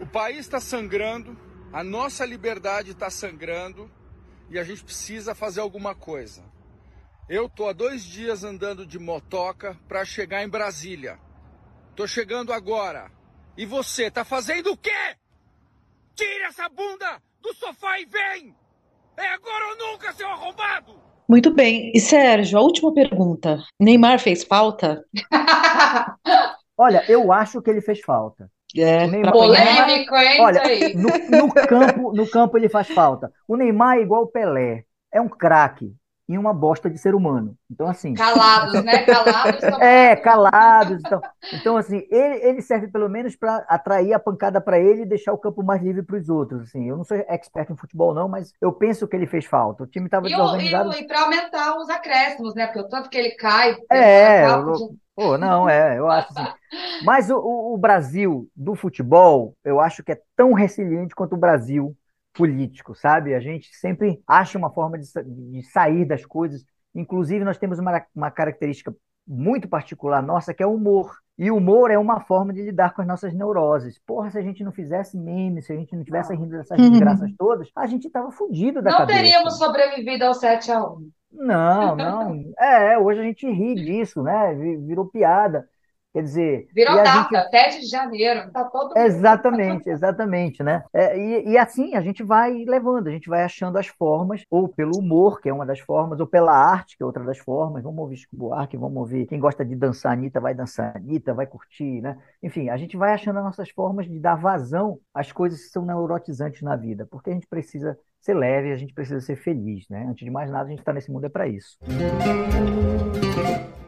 Speaker 7: O país está sangrando, a nossa liberdade está sangrando e a gente precisa fazer alguma coisa. Eu tô há dois dias andando de motoca para chegar em Brasília. Tô chegando agora. E você tá fazendo o quê? Tira essa bunda do sofá e vem! É agora ou nunca, seu arrombado!
Speaker 3: Muito bem. E Sérgio, a última pergunta. Neymar fez falta?
Speaker 5: Olha, eu acho que ele fez falta.
Speaker 3: É,
Speaker 5: Neymar-?
Speaker 4: Polêmico, hein?
Speaker 5: Olha,
Speaker 4: Isso aí.
Speaker 5: no, no campo, no campo ele faz falta. O Neymar é igual o Pelé, é um craque e uma bosta de ser humano. Então, assim,
Speaker 4: Calados, né? Calados. são-
Speaker 5: é, calados. Então, então assim, ele, ele serve pelo menos para atrair a pancada para ele e deixar o campo mais livre para os outros. Assim, eu não sou expert em futebol, não, mas eu penso que ele fez falta. O time estava
Speaker 4: E, e,
Speaker 5: desorganizado.
Speaker 4: o, e para aumentar os acréscimos, né? Porque o tanto que ele cai.
Speaker 5: É, Pô, não, é, eu acho assim. Mas o, o- o Brasil do futebol, eu acho que é tão resiliente quanto o Brasil político, sabe? A gente sempre acha uma forma de, de sair das coisas. Inclusive, nós temos uma, uma característica muito particular nossa, que é o humor. E o humor é uma forma de lidar com as nossas neuroses. Porra, se a gente não fizesse memes, se a gente não tivesse rindo dessas desgraças todas, a gente tava fudido da
Speaker 4: Não
Speaker 5: cabeça.
Speaker 4: teríamos sobrevivido ao 7 a 1
Speaker 5: Não, não. É, hoje a gente ri disso, né? Vi- Virou piada. Quer dizer,
Speaker 4: Virou data,
Speaker 5: gente-
Speaker 4: 7 de janeiro. Tá todo.
Speaker 5: Exatamente, exatamente, né? É, e, e assim a gente vai levando, a gente vai achando as formas, ou pelo humor, que é uma das formas, ou pela arte, que é outra das formas. Vamos ouvir Chico Buarque, vamos ouvir. Quem gosta de dançar Anitta vai dançar Anitta, vai curtir, né? Enfim, a gente vai achando as nossas formas de dar vazão às coisas que são neurotizantes na vida, porque a gente precisa ser leve, a gente precisa ser feliz, né? Antes de mais nada, a gente está nesse mundo é para isso.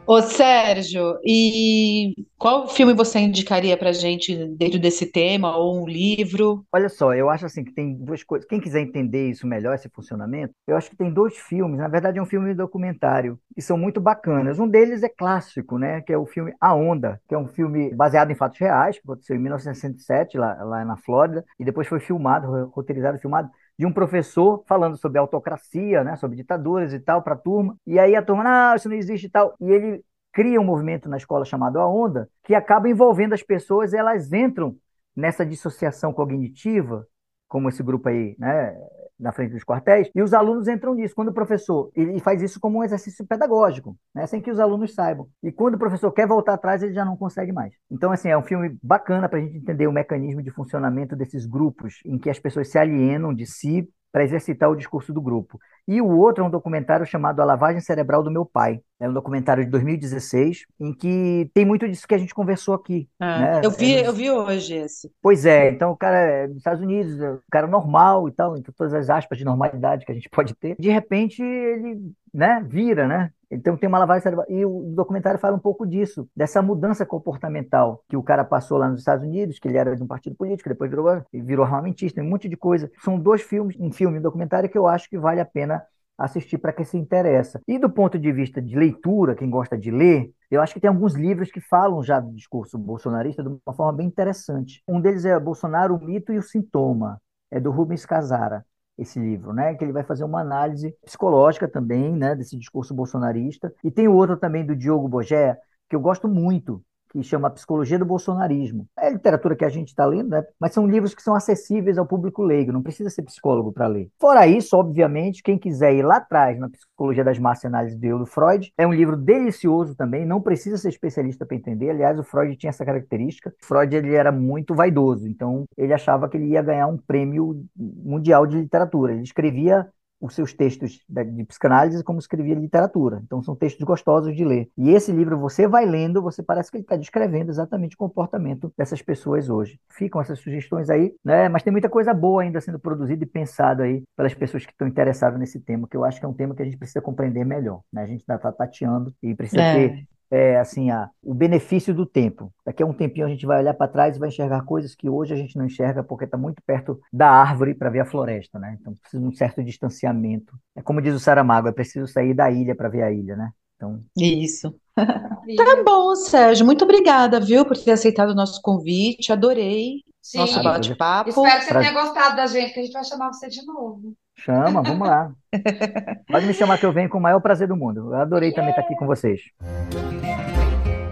Speaker 3: Ô, Sérgio, e qual filme você indicaria pra gente dentro desse tema, ou um livro?
Speaker 5: Olha só, eu acho assim que tem duas coisas. Quem quiser entender isso melhor, esse funcionamento, eu acho que tem dois filmes. Na verdade, é um filme documentário que são muito bacanas. Um deles é clássico, né? Que é o filme A Onda, que é um filme baseado em fatos reais, que aconteceu em 1967 lá, lá na Flórida, e depois foi filmado, ro- roteirizado filmado de um professor falando sobre autocracia, né, sobre ditaduras e tal, para a turma. E aí a turma, não, isso não existe e tal. E ele cria um movimento na escola chamado A Onda, que acaba envolvendo as pessoas, e elas entram nessa dissociação cognitiva, como esse grupo aí, né, na frente dos quartéis, e os alunos entram nisso. Quando o professor, ele faz isso como um exercício pedagógico, né, sem que os alunos saibam. E quando o professor quer voltar atrás, ele já não consegue mais. Então, assim, é um filme bacana para a gente entender o mecanismo de funcionamento desses grupos, em que as pessoas se alienam de si para exercitar o discurso do grupo. E o outro é um documentário chamado A Lavagem Cerebral do Meu Pai. É um documentário de 2016, em que tem muito disso que a gente conversou aqui. né?
Speaker 3: Eu vi,
Speaker 5: É,
Speaker 3: eu vi hoje esse.
Speaker 5: Pois é, então o cara é dos Estados Unidos, é um cara normal e tal, então todas as aspas de normalidade que a gente pode ter, de repente ele, né, vira, né? Então tem uma lavagem cerebral. E o documentário fala um pouco disso, dessa mudança comportamental que o cara passou lá nos Estados Unidos, que ele era de um partido político, depois virou, virou armamentista, um monte de coisa. São dois filmes, um filme e um documentário que eu acho que vale a pena assistir para quem se interessa. E do ponto de vista de leitura, quem gosta de ler, eu acho que tem alguns livros que falam já do discurso bolsonarista de uma forma bem interessante. Um deles é Bolsonaro, o mito e o sintoma, é do Rubens Casara, esse livro, né, que ele vai fazer uma análise psicológica também, né, desse discurso bolsonarista. E tem o outro também do Diogo Bogé, que eu gosto muito, que chama Psicologia do Bolsonarismo. É literatura que a gente está lendo, né? mas são livros que são acessíveis ao público leigo, não precisa ser psicólogo para ler. Fora isso, obviamente, quem quiser ir lá atrás na Psicologia das Massas e Análise do Eu, do Freud, é um livro delicioso também, não precisa ser especialista para entender. Aliás, o Freud tinha essa característica. Freud ele era muito vaidoso, então ele achava que ele ia ganhar um prêmio mundial de literatura. Ele escrevia os seus textos de psicanálise como escrevia literatura. Então são textos gostosos de ler. E esse livro você vai lendo, você parece que ele está descrevendo exatamente o comportamento dessas pessoas hoje. Ficam essas sugestões aí, né? Mas tem muita coisa boa ainda sendo produzida e pensada aí pelas pessoas que estão interessadas nesse tema, que eu acho que é um tema que a gente precisa compreender melhor. Né? A gente ainda está tateando e precisa
Speaker 3: É.
Speaker 5: ter é, assim, a, o benefício do tempo. Daqui a um tempinho a gente vai olhar para trás e vai enxergar coisas que hoje a gente não enxerga porque está muito perto da árvore para ver a floresta, né? Então precisa de um certo distanciamento. É como diz o Saramago, é preciso sair da ilha para ver a ilha, né? Então,
Speaker 3: Isso. Tá bom, Sérgio. Muito obrigada, viu, por ter aceitado o nosso convite. Adorei
Speaker 4: Sim.
Speaker 3: nosso bate-papo.
Speaker 4: Espero que você
Speaker 5: Prazer.
Speaker 4: tenha gostado da gente, que a gente vai chamar você de novo.
Speaker 5: chama, vamos lá. Pode me chamar que eu venho com o maior prazer do mundo. Eu adorei também estar aqui com vocês.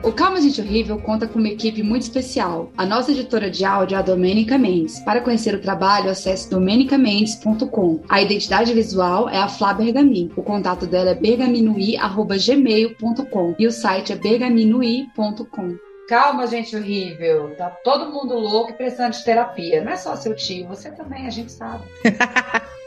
Speaker 8: O Calma Gente Horrível conta com uma equipe muito especial. A nossa editora de áudio é a Domênica Mendes. Para conhecer o trabalho, acesse domenicamendes.com. A identidade visual é a Flá Bergamin. O contato dela é bergaminui.gmail.com e o site é bergaminui.com.
Speaker 4: Calma, gente horrível. Tá todo mundo louco e precisando de terapia. Não é só seu tio, você também, a gente sabe.